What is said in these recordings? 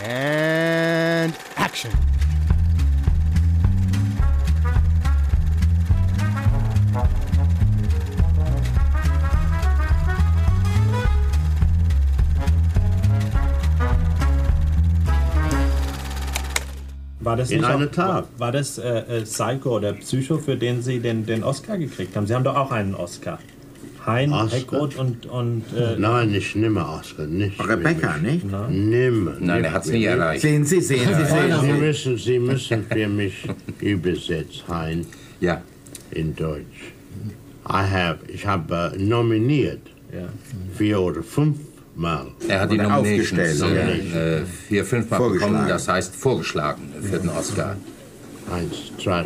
And action. War das In auch, Tat. War das äh, äh, Psycho oder Psycho, für den Sie den, den Oscar gekriegt haben? Sie haben doch auch einen Oscar. Hein, Oscar? Heckroth und, und äh, Nein, ich nehme Oscar, nicht. Rebecca, nicht? Nimm. Nein, er hat es nie erreicht. Sehen Sie, sehen Sie, sehen Sie Sie. müssen, Sie müssen für mich übersetzen, Hein, Ja. in Deutsch. I have, ich habe äh, nominiert ja. vier oder fünf Mal. Er hat die aufgestellt, äh, vier, fünfmal Vorgeschlagen. bekommen, das heißt vorgeschlagen für den Oscar. Eins, zwei.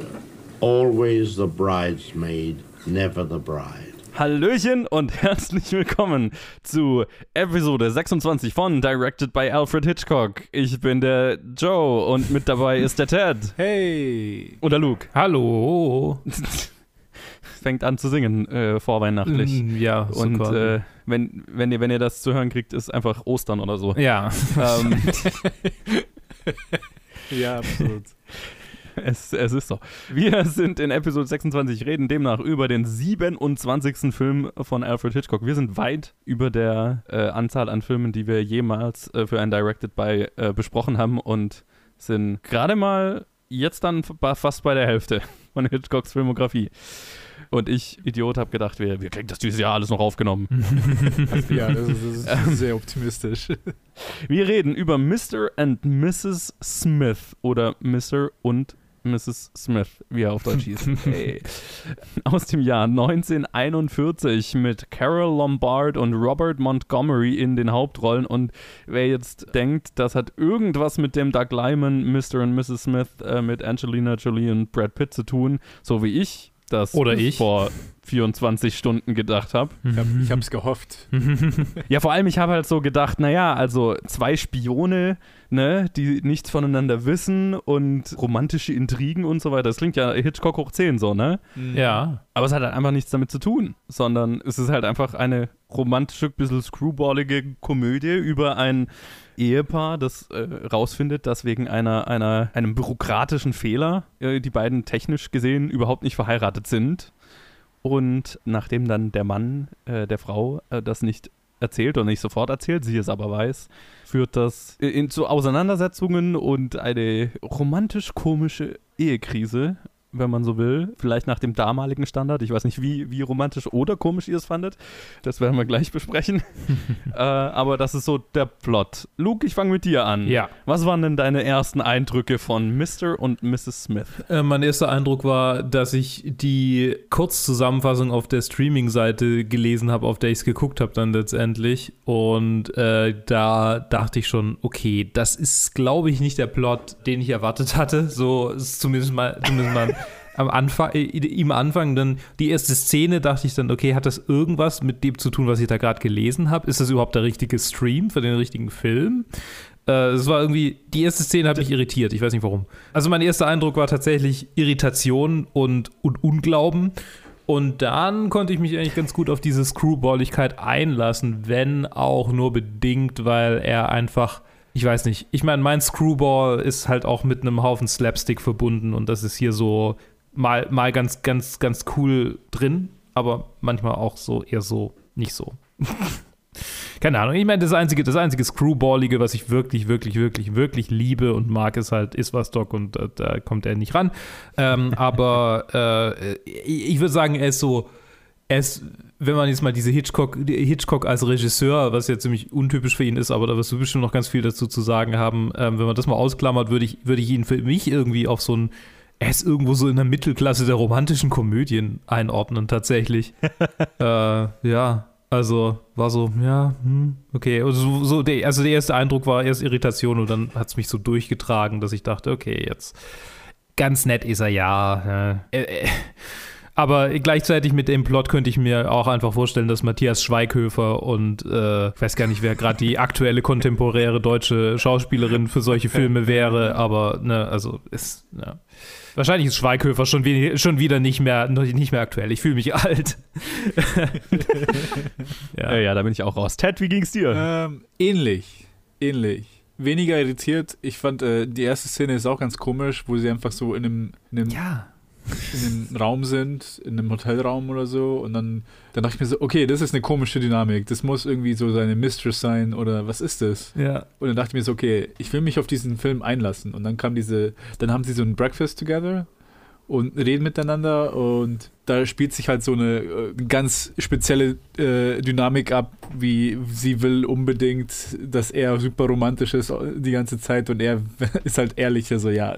Always the bridesmaid, never the bride. Hallöchen und herzlich willkommen zu Episode 26 von Directed by Alfred Hitchcock. Ich bin der Joe und mit dabei ist der Ted. Hey. Oder Luke. Hallo. Fängt an zu singen, äh, vorweihnachtlich. Mm, Ja, so Und äh, wenn, wenn, ihr, wenn ihr das zu hören kriegt, ist einfach Ostern oder so. ja. ähm, ja, absolut. es, es ist so. Wir sind in Episode 26, reden demnach über den 27. Film von Alfred Hitchcock. Wir sind weit über der äh, Anzahl an Filmen, die wir jemals äh, für ein Directed by äh, besprochen haben und sind gerade mal jetzt dann fast bei der Hälfte von Hitchcocks Filmografie. Und ich, Idiot, habe gedacht, wir, wir kriegen das dieses Jahr alles noch aufgenommen. ja, das ist, das ist sehr optimistisch. Wir reden über Mr. and Mrs. Smith oder Mr. und Mrs. Smith, wie er auf Deutsch hieß. Hey. Aus dem Jahr 1941 mit Carol Lombard und Robert Montgomery in den Hauptrollen. Und wer jetzt denkt, das hat irgendwas mit dem Doug Lyman, Mr. und Mrs. Smith, äh, mit Angelina Jolie und Brad Pitt zu tun, so wie ich das Oder ich. vor 24 Stunden gedacht habe. Ich, hab, ich hab's gehofft. Ja, vor allem, ich habe halt so gedacht, naja, also zwei Spione, ne, die nichts voneinander wissen und romantische Intrigen und so weiter. Das klingt ja Hitchcock hoch 10 so, ne? Ja. Aber es hat halt einfach nichts damit zu tun, sondern es ist halt einfach eine romantische, bisschen screwballige Komödie über ein Ehepaar, das äh, rausfindet, dass wegen einer, einer, einem bürokratischen Fehler äh, die beiden technisch gesehen überhaupt nicht verheiratet sind. Und nachdem dann der Mann äh, der Frau äh, das nicht erzählt oder nicht sofort erzählt, sie es aber weiß, führt das in, zu Auseinandersetzungen und eine romantisch-komische Ehekrise, wenn man so will. Vielleicht nach dem damaligen Standard. Ich weiß nicht, wie, wie romantisch oder komisch ihr es fandet. Das werden wir gleich besprechen. äh, aber das ist so der Plot. Luke, ich fange mit dir an. Ja. Was waren denn deine ersten Eindrücke von Mr. und Mrs. Smith? Äh, mein erster Eindruck war, dass ich die Kurzzusammenfassung auf der Streaming-Seite gelesen habe, auf der ich es geguckt habe dann letztendlich. Und äh, da dachte ich schon, okay, das ist, glaube ich, nicht der Plot, den ich erwartet hatte. So ist zumindest mal, zumindest mal am Anfang, äh, im Anfang dann die erste Szene dachte ich dann, okay, hat das irgendwas mit dem zu tun, was ich da gerade gelesen habe? Ist das überhaupt der richtige Stream für den richtigen Film? Äh, Es war irgendwie, die erste Szene hat mich irritiert, ich weiß nicht warum. Also mein erster Eindruck war tatsächlich Irritation und, und Unglauben. Und dann konnte ich mich eigentlich ganz gut auf diese Screwballigkeit einlassen, wenn auch nur bedingt, weil er einfach, ich weiß nicht, ich meine, mein Screwball ist halt auch mit einem Haufen Slapstick verbunden und das ist hier so mal, mal ganz, ganz, ganz cool drin, aber manchmal auch so eher so nicht so. Keine Ahnung. Ich meine, das einzige, das einzige Screwballige, was ich wirklich, wirklich, wirklich, wirklich liebe und mag, ist halt Iswastock und äh, da kommt er nicht ran. Ähm, aber äh, ich, würde sagen, er ist so, er ist, wenn man jetzt mal diese Hitchcock, Hitchcock als Regisseur, was ja ziemlich untypisch für ihn ist, aber da wirst du bestimmt noch ganz viel dazu zu sagen haben, ähm, wenn man das mal ausklammert, würde ich, würde ich ihn für mich irgendwie auf so ein er ist irgendwo so in der Mittelklasse der romantischen Komödien einordnen, tatsächlich. äh, ja, also war so, ja, hm, okay. Also, so, der, also der erste Eindruck war erst Irritation und dann hat es mich so durchgetragen, dass ich dachte, okay, jetzt ganz nett ist er ja. Äh, äh, aber gleichzeitig mit dem Plot könnte ich mir auch einfach vorstellen, dass Matthias Schweighöfer und äh, ich weiß gar nicht, wer gerade die aktuelle kontemporäre deutsche Schauspielerin für solche Filme wäre, aber ne, also ist, ja. Wahrscheinlich ist Schweighöfer schon, wie, schon wieder nicht mehr, nicht mehr aktuell. Ich fühle mich alt. Ja. ja, da bin ich auch raus. Ted, wie ging's dir? Ähm, ähnlich. Ähnlich. weniger irritiert. Ich fand, äh, die erste Szene ist auch ganz komisch, wo sie einfach so in einem, in einem, Ja. In einem Raum sind, in einem Hotelraum oder so. Und dann, dann dachte ich mir so, okay, das ist eine komische Dynamik. Das muss irgendwie so seine Mistress sein oder was ist das? Ja. Und dann dachte ich mir so, okay, ich will mich auf diesen Film einlassen. Und dann kam diese, dann haben sie so ein Breakfast together und reden miteinander und da spielt sich halt so eine äh, ganz spezielle äh, Dynamik ab, wie sie will unbedingt, dass er super romantisch ist die ganze Zeit und er ist halt ehrlich, so ja,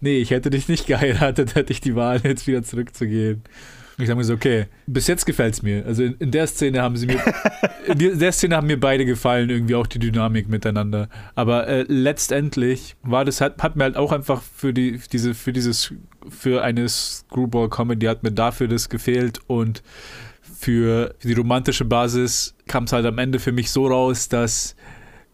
nee, ich hätte dich nicht geheiratet, hätte ich die Wahl, jetzt wieder zurückzugehen. Und ich sage mir so, okay, bis jetzt gefällt es mir. Also in, in der Szene haben sie mir, in der Szene haben mir beide gefallen, irgendwie auch die Dynamik miteinander. Aber äh, letztendlich war das, hat, hat mir halt auch einfach für die, diese, für dieses, für eine Screwball-Comedy hat mir dafür das gefehlt und für die romantische Basis kam es halt am Ende für mich so raus, dass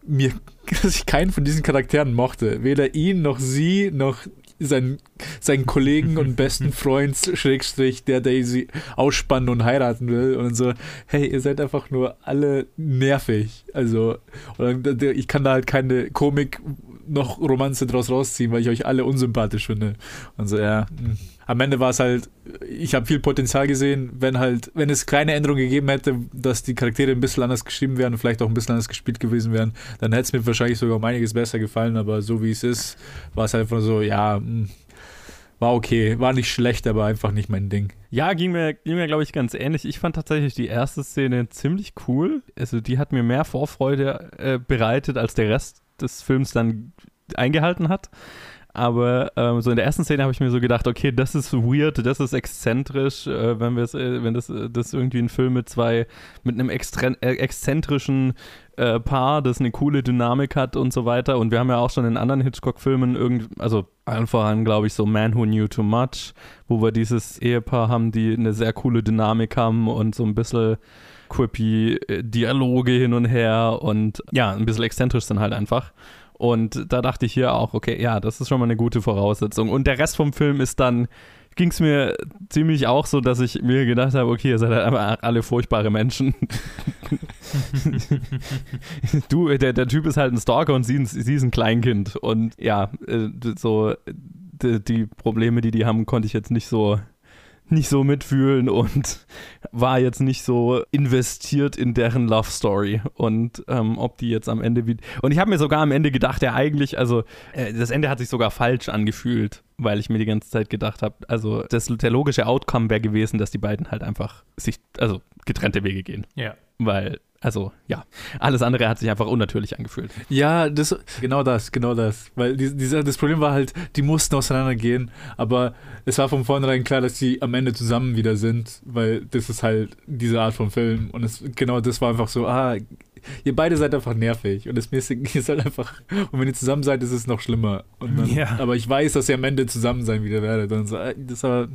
mir, dass ich keinen von diesen Charakteren mochte. Weder ihn noch sie noch seinen, seinen Kollegen und besten Freund, Schrägstrich, der Daisy ausspannen und heiraten will. Und so, hey, ihr seid einfach nur alle nervig. Also, ich kann da halt keine Komik noch Romanze draus rausziehen, weil ich euch alle unsympathisch finde. Und so, ja. hm. Am Ende war es halt, ich habe viel Potenzial gesehen, wenn halt, wenn es kleine Änderungen gegeben hätte, dass die Charaktere ein bisschen anders geschrieben wären und vielleicht auch ein bisschen anders gespielt gewesen wären, dann hätte es mir wahrscheinlich sogar um einiges besser gefallen, aber so wie es ist, war es halt einfach so, ja, hm, war okay, war nicht schlecht, aber einfach nicht mein Ding. Ja, ging mir, ging mir glaube ich, ganz ähnlich. Ich fand tatsächlich die erste Szene ziemlich cool. Also die hat mir mehr Vorfreude äh, bereitet, als der Rest des Films dann eingehalten hat. Aber ähm, so in der ersten Szene habe ich mir so gedacht, okay, das ist weird, das ist exzentrisch, äh, wenn wir es, äh, wenn das, äh, das irgendwie ein Film mit zwei, mit einem extren, äh, exzentrischen äh, Paar, das eine coole Dynamik hat und so weiter. Und wir haben ja auch schon in anderen Hitchcock-Filmen irgend, also allen voran, glaube ich, so Man Who Knew Too Much, wo wir dieses Ehepaar haben, die eine sehr coole Dynamik haben und so ein bisschen quippy äh, Dialoge hin und her und ja, ein bisschen exzentrisch sind halt einfach. Und da dachte ich hier auch, okay, ja, das ist schon mal eine gute Voraussetzung. Und der Rest vom Film ist dann, ging es mir ziemlich auch so, dass ich mir gedacht habe, okay, ihr seid halt einfach alle furchtbare Menschen. du, der, der Typ ist halt ein Stalker und sie, sie ist ein Kleinkind. Und ja, äh, so die, die Probleme, die die haben, konnte ich jetzt nicht so nicht so mitfühlen und war jetzt nicht so investiert in deren Love Story und ähm, ob die jetzt am Ende wie und ich habe mir sogar am Ende gedacht, ja eigentlich, also äh, das Ende hat sich sogar falsch angefühlt, weil ich mir die ganze Zeit gedacht habe, also das, der logische Outcome wäre gewesen, dass die beiden halt einfach sich, also getrennte Wege gehen, Ja. weil also ja, alles andere hat sich einfach unnatürlich angefühlt. Ja, das, genau das, genau das. Weil die, dieser, das Problem war halt, die mussten auseinandergehen, aber es war von vornherein klar, dass die am Ende zusammen wieder sind, weil das ist halt diese Art von Film. Und es, genau das war einfach so, ah, ihr beide seid einfach nervig und das mäßig ist halt einfach, und wenn ihr zusammen seid, ist es noch schlimmer. Dann, Ja. Aber ich weiß, dass ihr am Ende zusammen sein wieder werdet. Und so, äh, das, aber,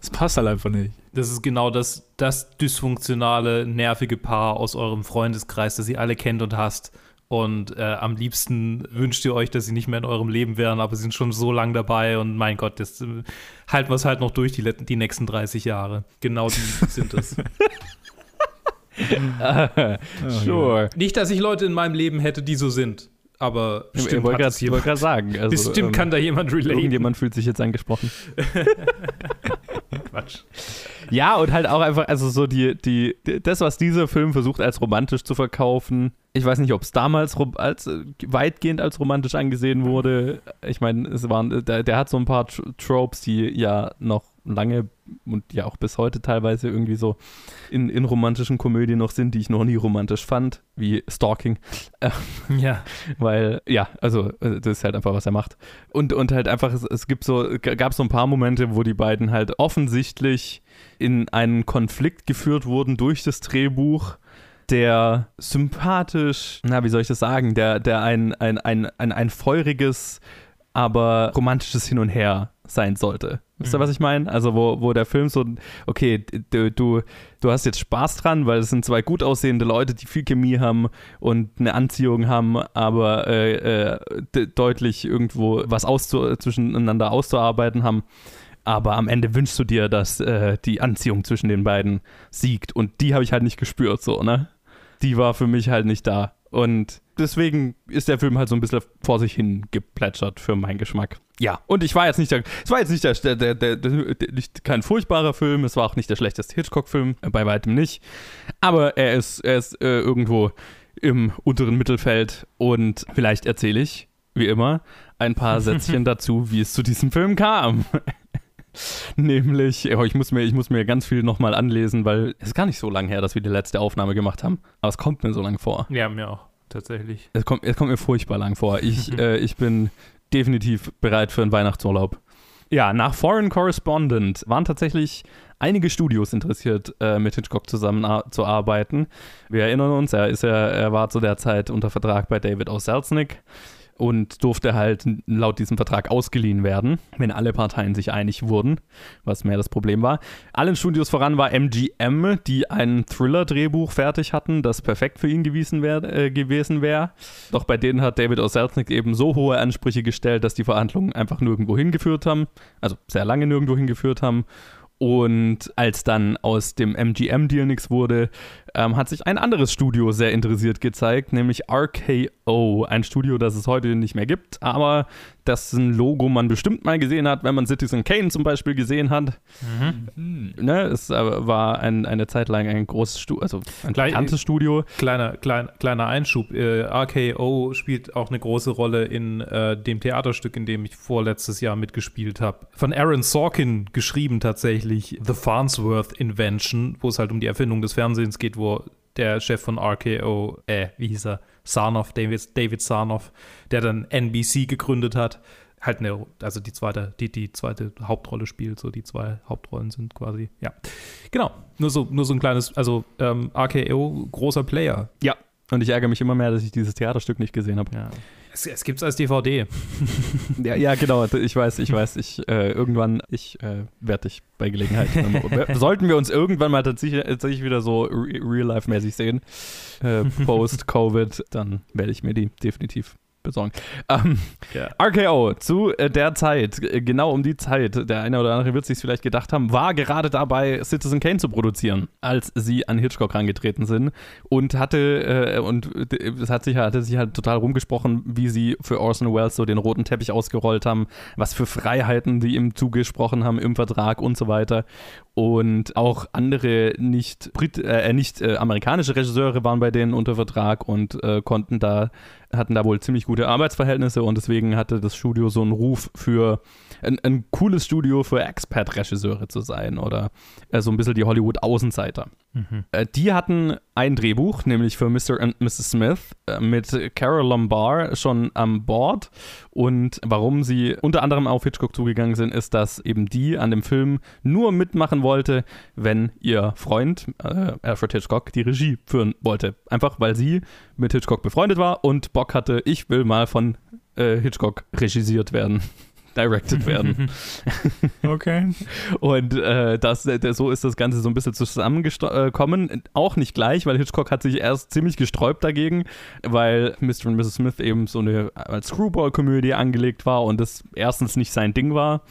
das passt halt einfach nicht. Das ist genau das, das dysfunktionale, nervige Paar aus eurem Freundeskreis, das ihr alle kennt und hasst. Und äh, am liebsten wünscht ihr euch, dass sie nicht mehr in eurem Leben wären, aber sie sind schon so lang dabei und mein Gott, das äh, halten wir es halt noch durch die, die nächsten 30 Jahre. Genau die sind es. sure. Nicht, dass ich Leute in meinem Leben hätte, die so sind, aber Ich bestimmt, wollte wollt jemand, grad sagen. Also, bestimmt ähm, kann da jemand relaten. Irgendjemand fühlt sich jetzt angesprochen. Quatsch. Ja, und halt auch einfach, also so die, die, das, was dieser Film versucht als romantisch zu verkaufen. Ich weiß nicht, ob es damals als äh, weitgehend als romantisch angesehen wurde. Ich meine, es waren, der, der hat so ein paar Tr- Tropes, die ja noch lange und ja auch bis heute teilweise irgendwie so in, in romantischen Komödien noch sind, die ich noch nie romantisch fand, wie Stalking. Ja. Weil, ja, also äh, das ist halt einfach, was er macht. Und, und halt einfach, es, es gibt so, gab so ein paar Momente, wo die beiden halt offensichtlich in einen Konflikt geführt wurden durch das Drehbuch, der sympathisch, na, wie soll ich das sagen, der, der ein, ein, ein, ein, ein feuriges, aber romantisches Hin und Her sein sollte. Wisst ihr, was ich meine? Also, wo, wo der Film so, okay, du, du, du hast jetzt Spaß dran, weil es sind zwei gut aussehende Leute, die viel Chemie haben und eine Anziehung haben, aber äh, äh, de- deutlich irgendwo was auszu zwischeneinander auszuarbeiten haben. Aber am Ende wünschst du dir, dass äh, die Anziehung zwischen den beiden siegt. Und die habe ich halt nicht gespürt, so, ne? Die war für mich halt nicht da. Und deswegen ist der Film halt so ein bisschen vor sich hin geplätschert für meinen Geschmack. Ja, und ich war jetzt nicht der, es war jetzt nicht der, der, der, der, nicht, kein furchtbarer Film, es war auch nicht der schlechteste Hitchcock-Film, äh, bei weitem nicht. Aber er ist, er ist äh, irgendwo im unteren Mittelfeld und vielleicht erzähle ich, wie immer, ein paar Sätzchen dazu, wie es zu diesem Film kam. Nämlich, oh, ich, muss mir, ich muss mir ganz viel nochmal anlesen, weil es ist gar nicht so lange her, dass wir die letzte Aufnahme gemacht haben. Aber es kommt mir so lang vor. Ja, mir auch, tatsächlich. Es kommt, es kommt mir furchtbar lang vor. Ich, äh, ich bin definitiv bereit für einen Weihnachtsurlaub. Ja, nach Foreign Correspondent waren tatsächlich einige Studios interessiert, äh, mit Hitchcock zusammenzuarbeiten. Wir erinnern uns, er, ist ja, er war zu der Zeit unter Vertrag bei David O. Selznick und durfte halt laut diesem Vertrag ausgeliehen werden, wenn alle Parteien sich einig wurden, was mehr das Problem war. Allen Studios voran war MGM, die ein Thriller-Drehbuch fertig hatten, das perfekt für ihn gewesen wäre. Äh, gewesen wär. Doch bei denen hat David O. Eben so hohe Ansprüche gestellt, dass die Verhandlungen einfach nirgendwo hingeführt haben, also sehr lange nirgendwo hingeführt haben und als dann aus dem MGM-Deal nichts wurde, ähm, hat sich ein anderes Studio sehr interessiert gezeigt, nämlich RKO. Ein Studio, das es heute nicht mehr gibt, aber dessen Logo man bestimmt mal gesehen hat, wenn man Citizen Kane zum Beispiel gesehen hat. Mhm. Ne, es äh, war ein, eine Zeit lang ein großes Studio, also ein Klein- bekanntes Studio. Kleiner, klein, kleiner Einschub. Äh, RKO spielt auch eine große Rolle in äh, dem Theaterstück, in dem ich vorletztes Jahr mitgespielt habe. Von Aaron Sorkin geschrieben tatsächlich, The Farnsworth Invention, wo es halt um die Erfindung des Fernsehens geht, wo der Chef von RKO, äh, wie hieß er? Sarnoff, David, David Sarnoff, der dann NBC gegründet hat, halt eine, also die zweite, die, die zweite Hauptrolle spielt, so die zwei Hauptrollen sind quasi, ja. Genau, nur so, nur so ein kleines, also ähm, RKO, großer Player. Ja. Und ich ärgere mich immer mehr, dass ich dieses Theaterstück nicht gesehen habe. Ja. Es, es gibt's als DVD. Ja, ja, genau. Ich weiß, ich weiß. Ich äh, irgendwann, ich äh, werde dich bei Gelegenheit. sollten wir uns irgendwann mal tatsächlich, tatsächlich wieder so re- real-life-mäßig sehen, äh, post-Covid, dann werde ich mir die definitiv besorgen. Ähm, Ja. RKO zu äh, der Zeit, äh, genau um die Zeit, der eine oder andere wird sich vielleicht gedacht haben, war gerade dabei, Citizen Kane zu produzieren, als sie an Hitchcock rangetreten sind und hatte äh, und äh, es hat sich hatte sich halt total rumgesprochen, wie sie für Orson Welles so den roten Teppich ausgerollt haben, was für Freiheiten die ihm zugesprochen haben im Vertrag und so weiter. Und auch andere nicht, Brit äh, nicht äh, amerikanische Regisseure waren bei denen unter Vertrag und konnten da, hatten da wohl ziemlich gute Arbeitsverhältnisse und deswegen hatte das Studio so einen Ruf für ein, ein cooles Studio für Expat-Regisseure zu sein oder äh, so ein bisschen die Hollywood-Außenseiter. Äh, die hatten ein Drehbuch, nämlich für Mr. and Mrs. Smith, äh, mit Carol Lombard schon an Bord. Und warum sie unter anderem auf Hitchcock zugegangen sind, ist, dass eben die an dem Film nur mitmachen wollte, wenn ihr Freund äh, Alfred Hitchcock die Regie führen wollte. Einfach weil sie mit Hitchcock befreundet war und Bock hatte, ich will mal von äh, Hitchcock regisiert werden. Directed werden. Okay. Und äh, das, äh, so ist das Ganze so ein bisschen zusammengekommen. Auch nicht gleich, weil Hitchcock hat sich erst ziemlich gesträubt dagegen, weil Mr. und Mrs. Smith eben so eine als Screwball-Komödie angelegt war und das erstens nicht sein Ding war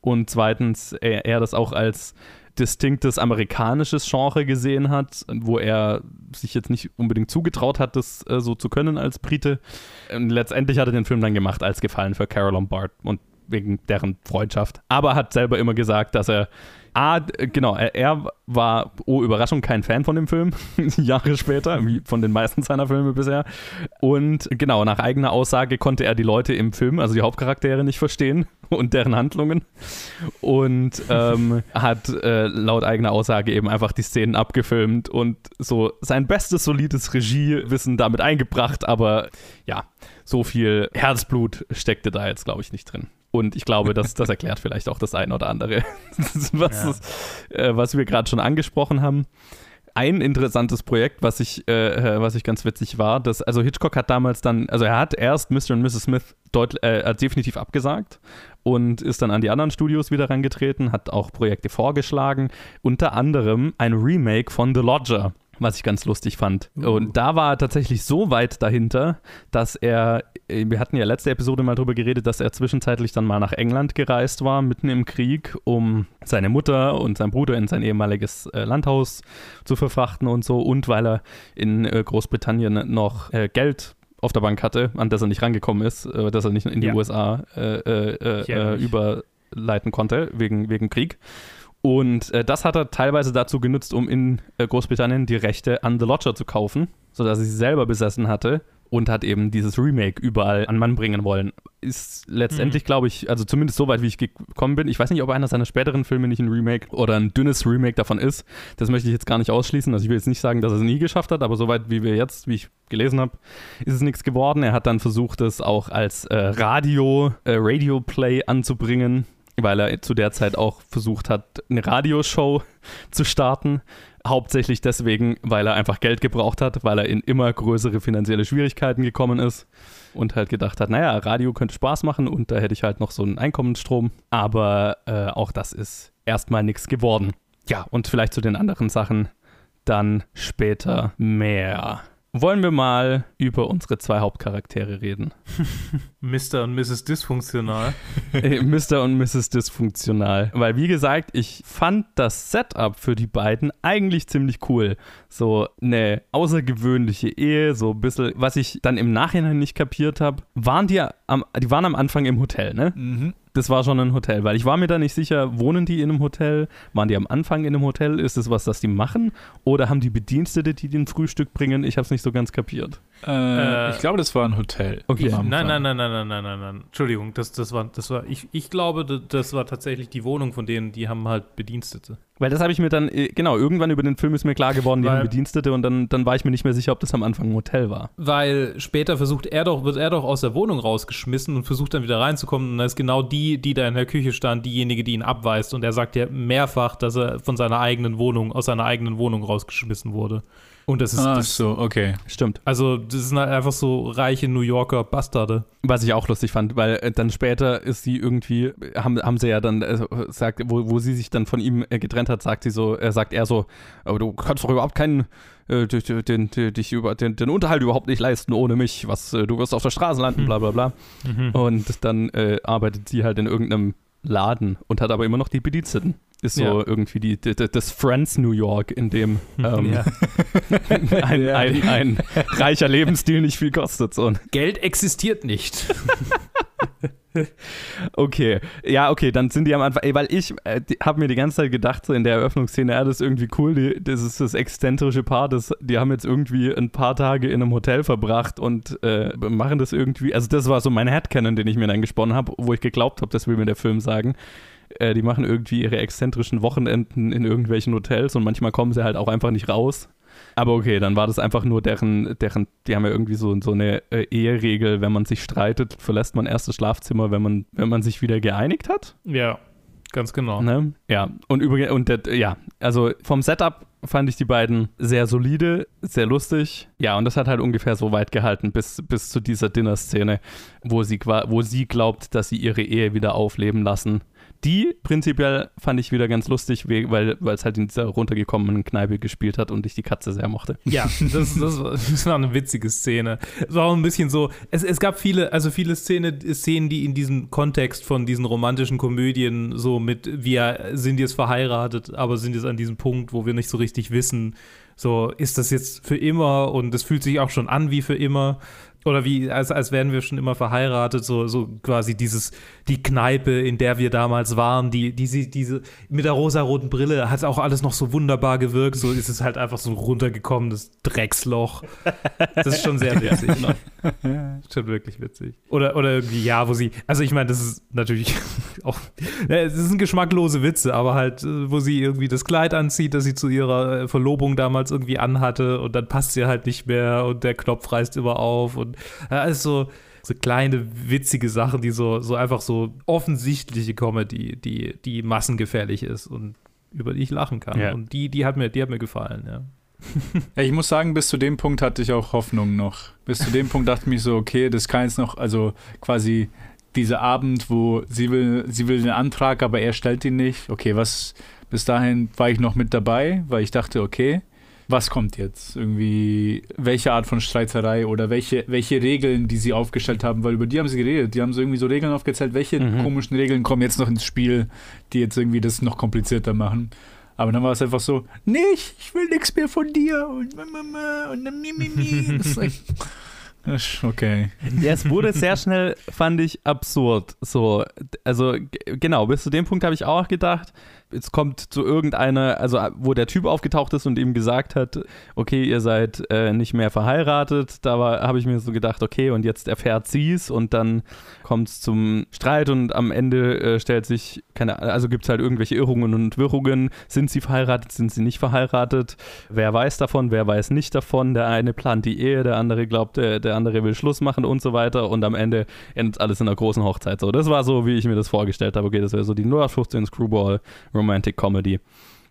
und zweitens er, er das auch als distinktes amerikanisches Genre gesehen hat, wo er sich jetzt nicht unbedingt zugetraut hat, das äh, so zu können als Brite. Und letztendlich hat er den Film dann gemacht als Gefallen für Carol Lombard und wegen deren Freundschaft. Aber hat selber immer gesagt, dass er A, genau, er, er war, oh Überraschung, kein Fan von dem Film, Jahre später, wie von den meisten seiner Filme bisher. Und genau, nach eigener Aussage konnte er die Leute im Film, also die Hauptcharaktere, nicht verstehen und deren Handlungen. Und ähm, hat äh, laut eigener Aussage eben einfach die Szenen abgefilmt und so sein bestes, solides Regiewissen damit eingebracht, aber ja, so viel Herzblut steckte da jetzt, glaube ich, nicht drin. Und ich glaube, das, das erklärt vielleicht auch das eine oder andere, was, Ja. es, äh, was wir gerade schon angesprochen haben. Ein interessantes Projekt, was ich, äh, äh, was ich ganz witzig war, dass, also Hitchcock hat damals dann, also er hat erst Mr. und Mrs. Smith deut, äh, hat definitiv abgesagt und ist dann an die anderen Studios wieder rangetreten, hat auch Projekte vorgeschlagen, unter anderem ein Remake von The Lodger, was ich ganz lustig fand. Und da war er tatsächlich so weit dahinter, dass er, äh, wir hatten ja letzte Episode mal drüber geredet, dass er zwischenzeitlich dann mal nach England gereist war, mitten im Krieg, um seine Mutter und seinen Bruder in sein ehemaliges äh, Landhaus zu verfrachten und so und weil er in äh, Großbritannien noch äh, Geld auf der Bank hatte, an das er nicht rangekommen ist, äh, dass er nicht in die Ja. USA äh, äh, überleiten konnte, wegen, wegen Krieg. Und äh, das hat er teilweise dazu genutzt, um in äh, Großbritannien die Rechte an The Lodger zu kaufen, sodass er sie selber besessen hatte und hat eben dieses Remake überall an Mann bringen wollen. Ist letztendlich, glaube ich, also zumindest so weit, wie ich gekommen bin. Ich weiß nicht, ob einer seiner späteren Filme nicht ein Remake oder ein dünnes Remake davon ist. Das möchte ich jetzt gar nicht ausschließen. Also ich will jetzt nicht sagen, dass er es nie geschafft hat, aber soweit wie wir jetzt, wie ich gelesen habe, ist es nichts geworden. Er hat dann versucht, es auch als äh, Radio, äh, Radio Play anzubringen, weil er zu der Zeit auch versucht hat, eine Radioshow zu starten. Hauptsächlich deswegen, weil er einfach Geld gebraucht hat, weil er in immer größere finanzielle Schwierigkeiten gekommen ist und halt gedacht hat, naja, Radio könnte Spaß machen und da hätte ich halt noch so einen Einkommensstrom. Aber äh, auch das ist erstmal nichts geworden. Ja, und vielleicht zu den anderen Sachen dann später mehr. Wollen wir mal über unsere zwei Hauptcharaktere reden? Mr. und Mrs. Dysfunktional. Äh, Mr. und Mrs. Dysfunktional. Weil, wie gesagt, ich fand das Setup für die beiden eigentlich ziemlich cool. So eine außergewöhnliche Ehe, so ein bisschen, was ich dann im Nachhinein nicht kapiert habe, waren die am, die waren am Anfang im Hotel, ne? Mhm. Das war schon ein Hotel, weil ich war mir da nicht sicher, wohnen die in einem Hotel? Waren die am Anfang in einem Hotel? Ist es was, das die machen? Oder haben die Bedienstete, die den Frühstück bringen? Ich habe es nicht so ganz kapiert. Äh, ich glaube, das war ein Hotel. Okay. am Nein, nein, nein, nein, nein, nein, nein, nein. Entschuldigung, das, das war, das war, ich, ich glaube, das war tatsächlich die Wohnung von denen, die haben halt Bedienstete. Weil das habe ich mir dann, äh, genau, irgendwann über den Film ist mir klar geworden, die Weil- haben Bedienstete und dann, dann war ich mir nicht mehr sicher, ob das am Anfang ein Hotel war. Weil später versucht er doch, wird er doch aus der Wohnung rausgeschmissen und versucht dann wieder reinzukommen. Und da ist genau die, die da in der Küche stand, diejenige, die ihn abweist. Und er sagt ja mehrfach, dass er von seiner eigenen Wohnung, aus seiner eigenen Wohnung rausgeschmissen wurde. Und das ist, Ah, das, so, okay. Stimmt. also das sind halt einfach so reiche New Yorker Bastarde. Was ich auch lustig fand, weil äh, dann später ist sie irgendwie, haben, haben sie ja dann, äh, sagt, wo, wo sie sich dann von ihm äh, getrennt hat, sagt sie so, äh, sagt er so, aber du kannst doch überhaupt keinen, äh, den, den, dich über, den, den Unterhalt überhaupt nicht leisten ohne mich, was, äh, du wirst auf der Straße landen, bla bla bla. Und dann äh, arbeitet sie halt in irgendeinem Laden und hat aber immer noch die Bediensteten. Ist so Ja. irgendwie die, die, das Friends New York, in dem ähm, Ja. ein, ein, ein reicher Lebensstil nicht viel kostet. So. Geld existiert nicht. Okay, ja, okay, dann sind die am Anfang, ey, weil ich äh, habe mir die ganze Zeit gedacht, so in der Eröffnungsszene, ja, das ist irgendwie cool, die, das ist das exzentrische Paar, das, die haben jetzt irgendwie ein paar Tage in einem Hotel verbracht und äh, machen das irgendwie, also das war so mein Headcanon, den ich mir dann gesponnen habe, wo ich geglaubt habe, das will mir der Film sagen. Äh, die machen irgendwie ihre exzentrischen Wochenenden in irgendwelchen Hotels und manchmal kommen sie halt auch einfach nicht raus. Aber okay, dann war das einfach nur deren, deren, die haben ja irgendwie so, so eine äh, Eheregel, wenn man sich streitet, verlässt man erst das Schlafzimmer, wenn man, wenn man sich wieder geeinigt hat. ja, ganz genau. Ne? Ja, und übrigens, und der, ja, also vom Setup fand ich die beiden sehr solide, sehr lustig. Ja, und das hat halt ungefähr so weit gehalten, bis, bis zu dieser Dinner-Szene, wo sie, wo sie glaubt, dass sie ihre Ehe wieder aufleben lassen. Die prinzipiell fand ich wieder ganz lustig, we- weil es halt in dieser runtergekommenen Kneipe gespielt hat und ich die Katze sehr mochte. Ja, das, das, war, das war eine witzige Szene. Es war auch ein bisschen so, es, es gab viele, also viele Szene, Szenen, die in diesem Kontext von diesen romantischen Komödien so mit, wir sind jetzt verheiratet, aber sind jetzt an diesem Punkt, wo wir nicht so richtig wissen, so ist das jetzt für immer und es fühlt sich auch schon an wie für immer. Oder wie, als, als wären wir schon immer verheiratet, so, so quasi dieses, die Kneipe, in der wir damals waren, die, diese, diese, mit der rosaroten Brille hat auch alles noch so wunderbar gewirkt, so ist es halt einfach so ein runtergekommenes Drecksloch. Das ist schon sehr witzig. schon wirklich witzig. Oder, oder irgendwie, ja, wo sie, also ich meine, das ist natürlich auch, ne, es sind geschmacklose Witze, aber halt, äh, wo sie irgendwie das Kleid anzieht, das sie zu ihrer äh, Verlobung damals irgendwie anhatte und dann passt sie halt nicht mehr und der Knopf reißt immer auf und ja, also so kleine witzige Sachen, die so, so einfach so offensichtliche Comedy, die, die massengefährlich ist und über die ich lachen kann. Ja. Und die, die hat mir, die hat mir gefallen, ja. Ja, ich muss sagen, bis zu dem Punkt hatte ich auch Hoffnung noch. Bis zu dem Punkt dachte ich mir so, okay, das kann jetzt noch, also quasi dieser Abend, wo sie will, sie will den Antrag, aber er stellt ihn nicht. Okay, was, bis dahin war ich noch mit dabei, weil ich dachte, okay, was kommt jetzt? Irgendwie, welche Art von Streiterei oder welche, welche Regeln, die sie aufgestellt haben, weil über die haben sie geredet. Die haben so irgendwie so Regeln aufgezählt, welche Mhm. komischen Regeln kommen jetzt noch ins Spiel, die jetzt irgendwie das noch komplizierter machen. Aber dann war es einfach so, nicht, ich will nichts mehr von dir und Mama und dann mi, mi, mi. Das ist like, Okay. Ja, es wurde sehr schnell, fand ich, absurd. So, also genau, bis zu dem Punkt habe ich auch gedacht, es kommt zu irgendeiner, also wo der Typ aufgetaucht ist und ihm gesagt hat, okay, ihr seid äh, nicht mehr verheiratet. Da habe ich mir so gedacht, okay, und jetzt erfährt sie es und dann kommt es zum Streit und am Ende äh, stellt sich, keine, also gibt es halt irgendwelche Irrungen und Wirrungen. Sind sie verheiratet, sind sie nicht verheiratet? Wer weiß davon, wer weiß nicht davon? Der eine plant die Ehe, der andere glaubt, der, der andere will Schluss machen und so weiter und am Ende endet alles in einer großen Hochzeit. So, das war so, wie ich mir das vorgestellt habe. Okay, das wäre so die 0815 Screwball Romantic Comedy.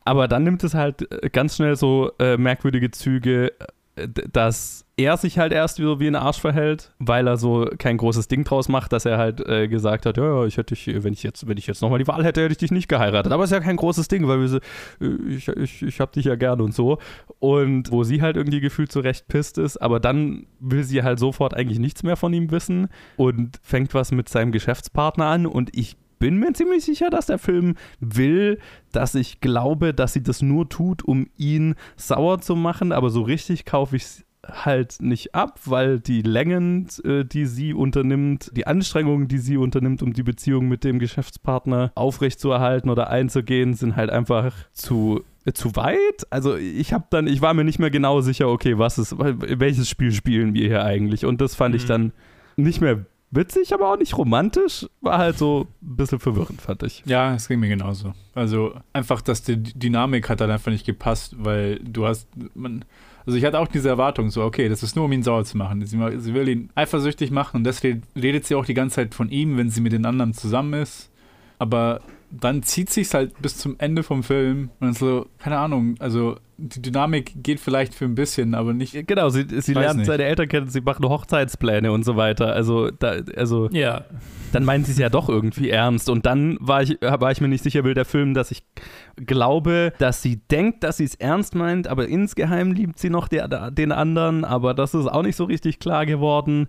Aber dann nimmt es halt äh, ganz schnell so äh, merkwürdige Züge, äh, dass er sich halt erst so wie ein Arsch verhält, weil er so kein großes Ding draus macht, dass er halt äh, gesagt hat, ja, ich hätte dich, wenn ich jetzt, wenn ich jetzt nochmal die Wahl hätte, hätte ich dich nicht geheiratet. Aber ist ja kein großes Ding, weil wir so, äh, ich, ich, ich hab dich ja gern und so. Und wo sie halt irgendwie gefühlt so recht pisst ist, aber dann will sie halt sofort eigentlich nichts mehr von ihm wissen und fängt was mit seinem Geschäftspartner an und ich bin mir ziemlich sicher, dass der Film will, dass ich glaube, dass sie das nur tut, um ihn sauer zu machen, aber so richtig kaufe ich es halt nicht ab, weil die Längen, äh, die sie unternimmt, die Anstrengungen, die sie unternimmt, um die Beziehung mit dem Geschäftspartner aufrechtzuerhalten oder einzugehen, sind halt einfach zu äh, zu weit. Also ich habe dann, ich war mir nicht mehr genau sicher, okay, was ist, welches Spiel spielen wir hier eigentlich? Und das fand ich Mhm. dann nicht mehr witzig, aber auch nicht romantisch. War halt so ein bisschen verwirrend, fand ich. Ja, es ging mir genauso. Also einfach, dass die Dynamik hat dann einfach nicht gepasst, weil du hast, man, also ich hatte auch diese Erwartung, so, okay, das ist nur, um ihn sauer zu machen. Sie, sie will ihn eifersüchtig machen und deswegen redet sie auch die ganze Zeit von ihm, wenn sie mit den anderen zusammen ist. Aber dann zieht sich's halt bis zum Ende vom Film und so, keine Ahnung, also die Dynamik geht vielleicht für ein bisschen, aber nicht. Genau, sie, sie lernt nicht. seine Eltern kennen, sie machen Hochzeitspläne und so weiter. Also, da, also Ja. dann meint sie es ja doch irgendwie ernst. Und dann war ich, war ich mir nicht sicher, will der Film, dass ich glaube, dass sie denkt, dass sie es ernst meint, aber insgeheim liebt sie noch der, der, den anderen. Aber das ist auch nicht so richtig klar geworden.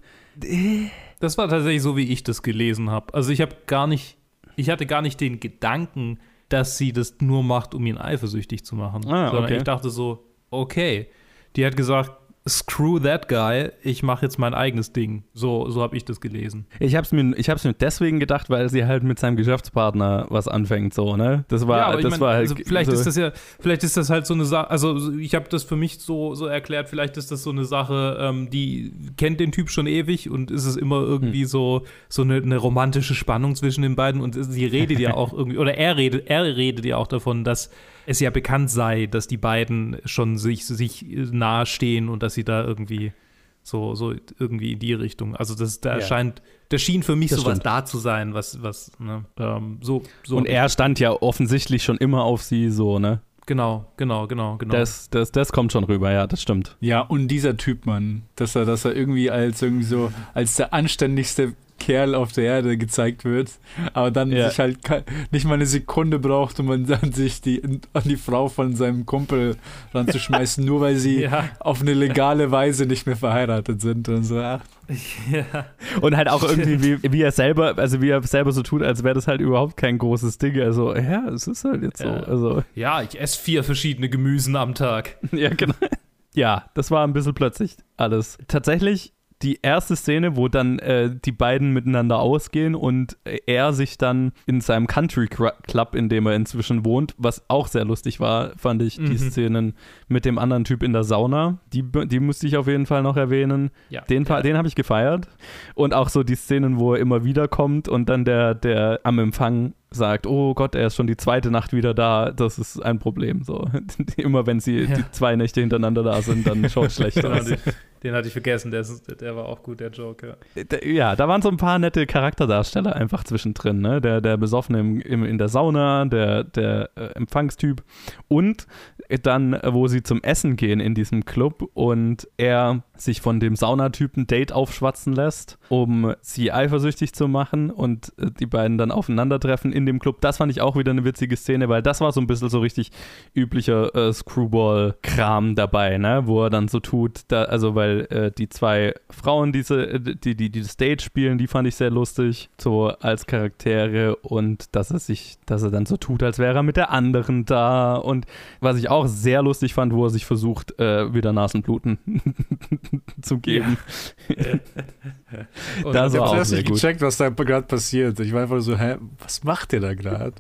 Das war tatsächlich so, wie ich das gelesen habe. Also ich habe gar nicht, ich hatte gar nicht den Gedanken, dass sie das nur macht, um ihn eifersüchtig zu machen. Ah, Sondern okay. ich dachte so, okay. Die hat gesagt, screw that guy, ich mache jetzt mein eigenes Ding. So, so habe ich das gelesen. Ich habe es mir, ich hab's mir deswegen gedacht, weil sie halt mit seinem Geschäftspartner was anfängt, so, ne? Das war, ja, aber ich das mein, war halt. also vielleicht so, ist das ja, vielleicht ist das halt so eine Sache, also ich habe das für mich so, so erklärt, vielleicht ist das so eine Sache, ähm, die kennt den Typ schon ewig und ist es immer irgendwie so, so eine, eine romantische Spannung zwischen den beiden und sie redet ja auch irgendwie, oder er redet, er redet ja auch davon, dass es ja bekannt sei, dass die beiden schon sich, sich nahestehen und dass sie da irgendwie so, so irgendwie in die Richtung. Also das, da Ja. scheint, da schien für mich Das sowas stimmt. da zu sein, was, was, ne, ähm, so, so. und er stand ja offensichtlich schon immer auf sie, so, ne? Genau, genau, genau, genau. Das, das, das kommt schon rüber, ja, das stimmt. Ja, und dieser Typ, Mann, dass er, dass er irgendwie als irgendwie so, als der anständigste Kerl auf der Erde gezeigt wird, aber dann Ja. sich halt nicht mal eine Sekunde braucht, um an an sich die, an die Frau von seinem Kumpel ranzuschmeißen, nur weil sie ja, auf eine legale Weise nicht mehr verheiratet sind und so. Ach, ja. Und halt auch irgendwie, wie, wie er selber, also wie er selber so tut, als wäre das halt überhaupt kein großes Ding. Also, ja, es ist halt jetzt so. Ja. Also, ja, ich esse vier verschiedene Gemüsen am Tag. ja, genau. Ja, das war ein bisschen plötzlich alles. Tatsächlich die erste Szene, wo dann äh, die beiden miteinander ausgehen und äh, er sich dann in seinem Country Club, in dem er inzwischen wohnt, was auch sehr lustig war, fand ich, die Mhm. Szenen mit dem anderen Typ in der Sauna. Die, die musste ich auf jeden Fall noch erwähnen. Ja. Den, ja. den habe ich gefeiert. Und auch so die Szenen, wo er immer wieder kommt und dann der, der am Empfang sagt, oh Gott, er ist schon die zweite Nacht wieder da, das ist ein Problem. So. immer wenn sie Ja. die zwei Nächte hintereinander da sind, dann schaut es schlecht aus. Den hatte ich vergessen, der, ist, der war auch gut, der Joke. Ja. Ja, da waren so ein paar nette Charakterdarsteller einfach zwischendrin, ne? Der, der Besoffene im, im, in der Sauna, der, der äh, Empfangstyp und dann, äh, wo sie zum Essen gehen in diesem Club und er sich von dem Saunatypen Date aufschwatzen lässt, um sie eifersüchtig zu machen und äh, die beiden dann aufeinandertreffen in dem Club. Das fand ich auch wieder eine witzige Szene, weil das war so ein bisschen so richtig üblicher äh, Screwball-Kram dabei, ne? Wo er dann so tut, da, also weil weil äh, die zwei Frauen, diese, äh, die, die, die Stage spielen, die fand ich sehr lustig, so als Charaktere und dass er sich, dass er dann so tut, als wäre er mit der anderen da und was ich auch sehr lustig fand, wo er sich versucht, äh, wieder Nasenbluten zu geben. Und Das Ich war habe auch erst nicht gecheckt, was da gerade passiert. Ich war einfach so, hä, was macht der da gerade?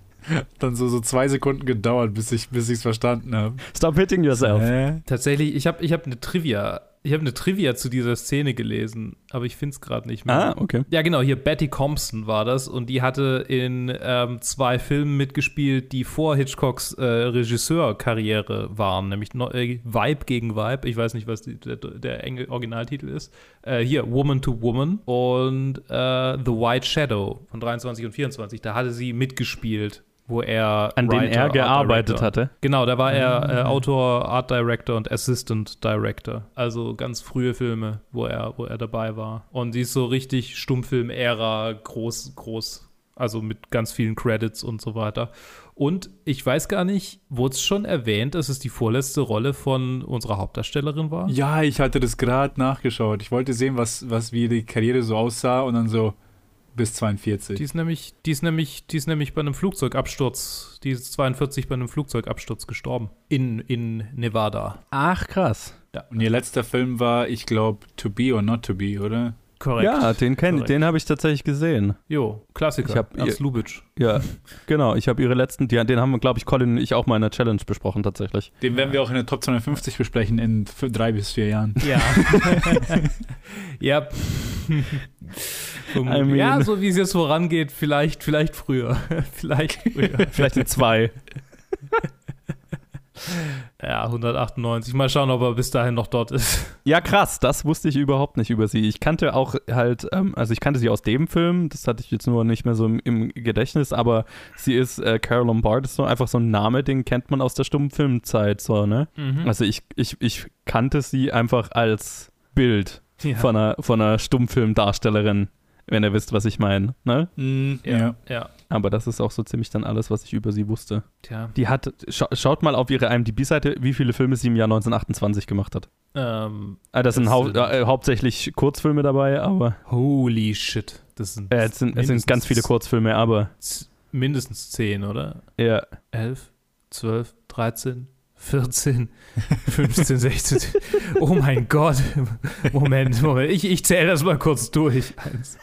Dann so, so zwei Sekunden gedauert, bis ich es bis verstanden habe. Stop hitting yourself. Hä? Tatsächlich, ich habe ich hab eine Trivia. Ich habe eine Trivia zu dieser Szene gelesen, aber ich finde es gerade nicht mehr. Ah, okay. Ja, genau, hier Betty Compson war das und die hatte in ähm, zwei Filmen mitgespielt, die vor Hitchcocks äh, Regisseurkarriere waren, nämlich äh, Vibe gegen Vibe. Ich weiß nicht, was die, der, der Engl Originaltitel ist. Äh, hier, Woman to Woman und äh, The White Shadow von 23 und 24. Da hatte sie mitgespielt, wo er An denen Writer, er Art gearbeitet hatte. Genau, da war er äh, Autor, Art Director und Assistant Director. Also ganz frühe Filme, wo er, wo er dabei war. Und die ist so richtig Stummfilm-Ära, groß, groß, also mit ganz vielen Credits und so weiter. Und ich weiß gar nicht, wurde es schon erwähnt, dass es die vorletzte Rolle von unserer Hauptdarstellerin war? Ja, ich hatte das gerade nachgeschaut. Ich wollte sehen, was, was wie die Karriere so aussah und dann so bis 42. Die ist nämlich, die ist nämlich, die ist nämlich bei einem Flugzeugabsturz, die ist 42 bei einem Flugzeugabsturz gestorben. In, in Nevada. Ach, krass. und ihr letzter Film war, ich glaube, To Be or Not To Be, oder? Korrekt. Ja, den, kenn, Korrekt. den habe ich tatsächlich gesehen. Jo, Klassiker. Ich hab- Ernst Lubitsch. Ja, genau. Ich habe ihre letzten, die, den haben wir, glaube ich, Colin und ich auch mal in der Challenge besprochen, tatsächlich. Den werden wir auch in der Top 250 besprechen in drei bis vier Jahren. Ja. ja. I mean- ja, so wie es jetzt vorangeht, vielleicht, vielleicht früher. vielleicht früher. Vielleicht in zwei. Ja, 198. Mal schauen, ob er bis dahin noch dort ist. Ja, krass, das wusste ich überhaupt nicht über sie. Ich kannte auch halt, ähm, also ich kannte sie aus dem Film, das hatte ich jetzt nur nicht mehr so im, im Gedächtnis, aber sie ist äh, Carol Lombard, ist so einfach so ein Name, den kennt man aus der Stummfilmzeit, so, ne? Also ich, ich, ich kannte sie einfach als Bild Ja. von einer, von einer Stummfilmdarstellerin, wenn ihr wisst, was ich meine, ne? ja. ja. Aber das ist auch so ziemlich dann alles, was ich über sie wusste. Tja. Die hat, scha schaut mal auf ihre IMDb-Seite, wie viele Filme sie im Jahr 1928 gemacht hat. Ähm, Ah, das sind Das hau sind- äh, hauptsächlich Kurzfilme dabei, aber holy shit. Das sind, äh, es, sind, es sind ganz viele Kurzfilme, aber mindestens 10, oder? ja, 11, 12, 13, 14, 15, 16. Oh mein Gott. Moment, Moment. Ich, ich zähle das mal kurz durch. 1,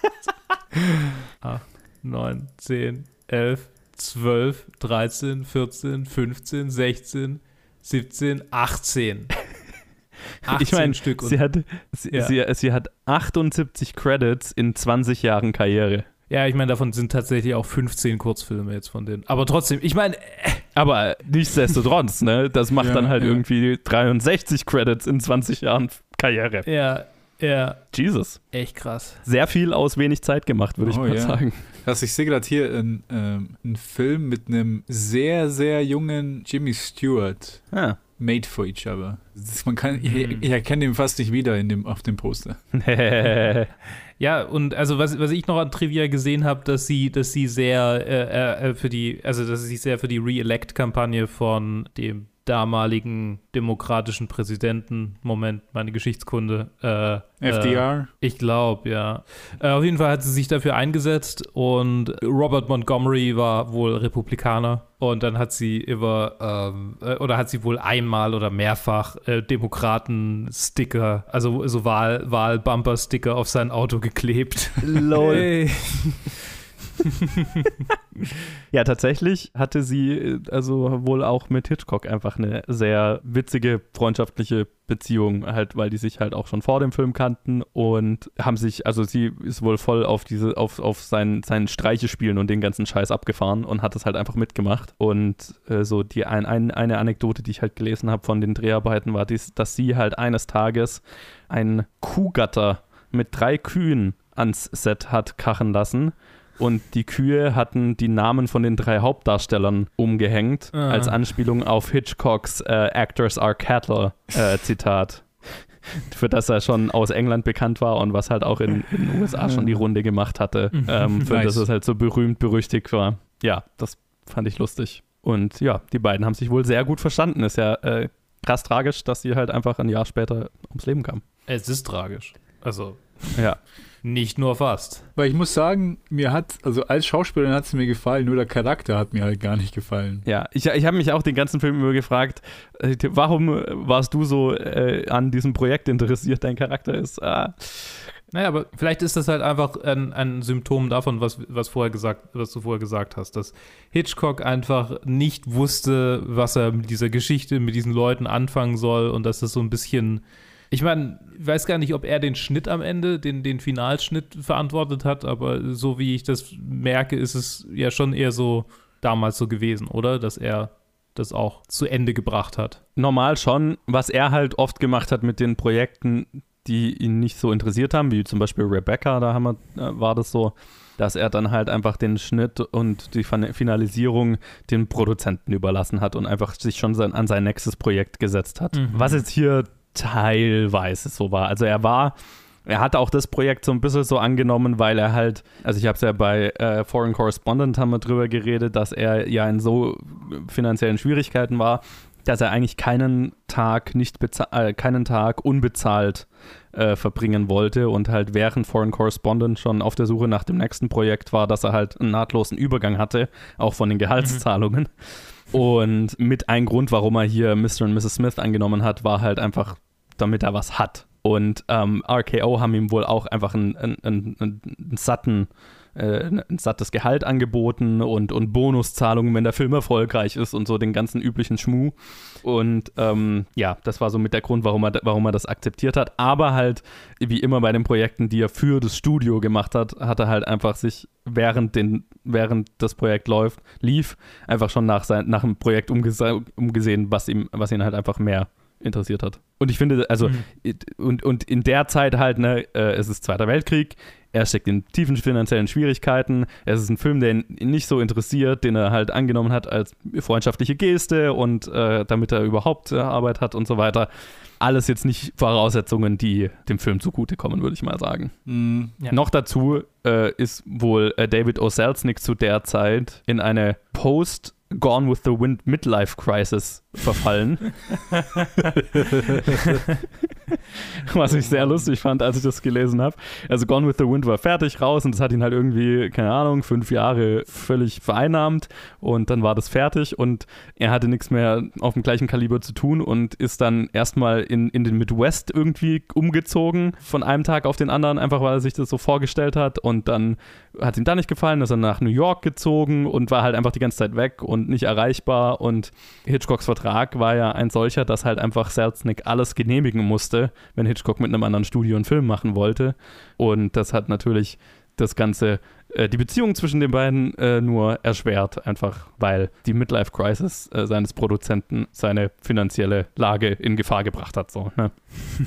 8, 9, 10, 11, 12, 13, 14, 15, 16, 17, 18. 18 ich meine, Stück. und- sie hat, sie, Ja. sie, sie hat 78 Credits in 20 Jahren Karriere. Ja, ich meine, davon sind tatsächlich auch 15 Kurzfilme jetzt von denen. Aber trotzdem, ich meine, Aber nichtsdestotrotz, ne, das macht Ja, dann halt ja. irgendwie 63 Credits in 20 Jahren Karriere. ja, ja, Jesus. echt krass. Sehr viel aus wenig Zeit gemacht, würde ich Oh, mal ja. sagen. Also ich sehe gerade hier einen, ähm, einen Film mit einem sehr, sehr jungen Jimmy Stewart. Ah. Made for each other. Man kann, ich, Mhm. ich erkenne ihn fast nicht wieder in dem, auf dem Poster. Ja, und also was, was ich noch an Trivia gesehen habe, dass sie, dass sie sehr äh, äh, für die, also dass sie sich sehr für die Re-Elect-Kampagne von dem damaligen demokratischen Präsidenten, Moment, meine Geschichtskunde, äh, Äh, FDR. ich glaube, ja. Äh, auf jeden Fall hat sie sich dafür eingesetzt und Robert Montgomery war wohl Republikaner und dann hat sie über, ähm, äh, oder hat sie wohl einmal oder mehrfach äh, Demokraten-Sticker, also so Wahl- Wahl-Bumper-Sticker auf sein Auto geklebt. Lol. Hey. Ja, tatsächlich hatte sie äh, also wohl auch mit Hitchcock einfach eine sehr witzige freundschaftliche Beziehung, halt, weil die sich halt auch schon vor dem Film kannten und haben sich, also sie ist wohl voll auf diese, auf, auf sein, seinen Streichespielen und den ganzen Scheiß abgefahren und hat es halt einfach mitgemacht. Und äh, so die ein, ein, eine Anekdote, die ich halt gelesen habe von den Dreharbeiten, war, dies, dass sie halt eines Tages ein Kuhgatter mit drei Kühen ans Set hat kachen lassen und die Kühe hatten die Namen von den drei Hauptdarstellern umgehängt, Ah. als Anspielung auf Hitchcocks äh, Actors are Cattle äh, Zitat. Für das er schon aus England bekannt war und was halt auch in in den USA schon die Runde gemacht hatte. Ähm, für Nice. das es halt so berühmt, berüchtigt war. Ja, das fand ich lustig. Und ja, die beiden haben sich wohl sehr gut verstanden. Ist ja äh, krass tragisch, dass sie halt einfach ein Jahr später ums Leben kam. Es ist tragisch. Also Ja. Nicht nur fast. Weil ich muss sagen, mir hat, also als Schauspielerin hat es mir gefallen, nur der Charakter hat mir halt gar nicht gefallen. Ja, ich, ich habe mich auch den ganzen Film über gefragt, äh, warum warst du so äh, an diesem Projekt interessiert? Dein Charakter ist. Ah. Naja, aber vielleicht ist das halt einfach ein, ein Symptom davon, was, was, vorher gesagt, was du vorher gesagt hast, dass Hitchcock einfach nicht wusste, was er mit dieser Geschichte, mit diesen Leuten anfangen soll und dass das so ein bisschen. Ich meine, ich weiß gar nicht, ob er den Schnitt am Ende, den, den Finalschnitt verantwortet hat, aber so wie ich das merke, ist es ja schon eher so damals so gewesen, oder? Dass er das auch zu Ende gebracht hat. Normal schon, was er halt oft gemacht hat mit den Projekten, die ihn nicht so interessiert haben, wie zum Beispiel Rebecca, da haben wir, äh, war das so, dass er dann halt einfach den Schnitt und die Fin- Finalisierung den Produzenten überlassen hat und einfach sich schon sein, an sein nächstes Projekt gesetzt hat. Mhm. Was jetzt hier teilweise so war. Also er war, er hat auch das Projekt so ein bisschen so angenommen, weil er halt, also ich habe es ja bei äh, Foreign Correspondent haben wir drüber geredet, dass er ja in so finanziellen Schwierigkeiten war, dass er eigentlich keinen Tag nicht äh, keinen Tag unbezahlt äh, verbringen wollte und halt während Foreign Correspondent schon auf der Suche nach dem nächsten Projekt war, dass er halt einen nahtlosen Übergang hatte, auch von den Gehaltszahlungen. Und mit ein Grund, warum er hier Mr. und Mrs. Smith angenommen hat, war halt einfach, damit er was hat. Und ähm, RKO haben ihm wohl auch einfach einen, einen, einen, einen satten, äh, ein sattes Gehalt angeboten und, und Bonuszahlungen, wenn der Film erfolgreich ist und so den ganzen üblichen Schmuh. Und ähm, ja, das war so mit der Grund, warum er, warum er das akzeptiert hat. Aber halt, wie immer bei den Projekten, die er für das Studio gemacht hat, hat er halt einfach sich während, den, während das Projekt läuft, lief, einfach schon nach, sein, nach dem Projekt umgese umgesehen, was, ihm, was ihn halt einfach mehr interessiert hat. Und ich finde, also, und, und in der Zeit halt, ne, äh, es ist Zweiter Weltkrieg, er steckt in tiefen finanziellen Schwierigkeiten, es ist ein Film, der ihn nicht so interessiert, den er halt angenommen hat als freundschaftliche Geste und äh, damit er überhaupt äh, Arbeit hat und so weiter. Alles jetzt nicht Voraussetzungen, die dem Film zugutekommen, würde ich mal sagen. Mhm. Ja. Noch dazu äh, ist wohl David O. Selznick zu der Zeit in eine Post- Gone with the Wind Midlife Crisis verfallen. Was ich sehr lustig fand, als ich das gelesen habe. Also Gone with the Wind war fertig raus und das hat ihn halt irgendwie, keine Ahnung, fünf Jahre völlig vereinnahmt und dann war das fertig und er hatte nichts mehr auf dem gleichen Kaliber zu tun und ist dann erstmal in, in den Midwest irgendwie umgezogen von einem Tag auf den anderen, einfach weil er sich das so vorgestellt hat und dann hat ihm da nicht gefallen, ist er nach New York gezogen und war halt einfach die ganze Zeit weg und nicht erreichbar und Hitchcocks Vertrag war ja ein solcher, dass halt einfach Selznick alles genehmigen musste, wenn Hitchcock mit einem anderen Studio einen Film machen wollte. Und das hat natürlich das Ganze, äh, die Beziehung zwischen den beiden äh, nur erschwert, einfach weil die Midlife Crisis äh, seines Produzenten seine finanzielle Lage in Gefahr gebracht hat. So, ne?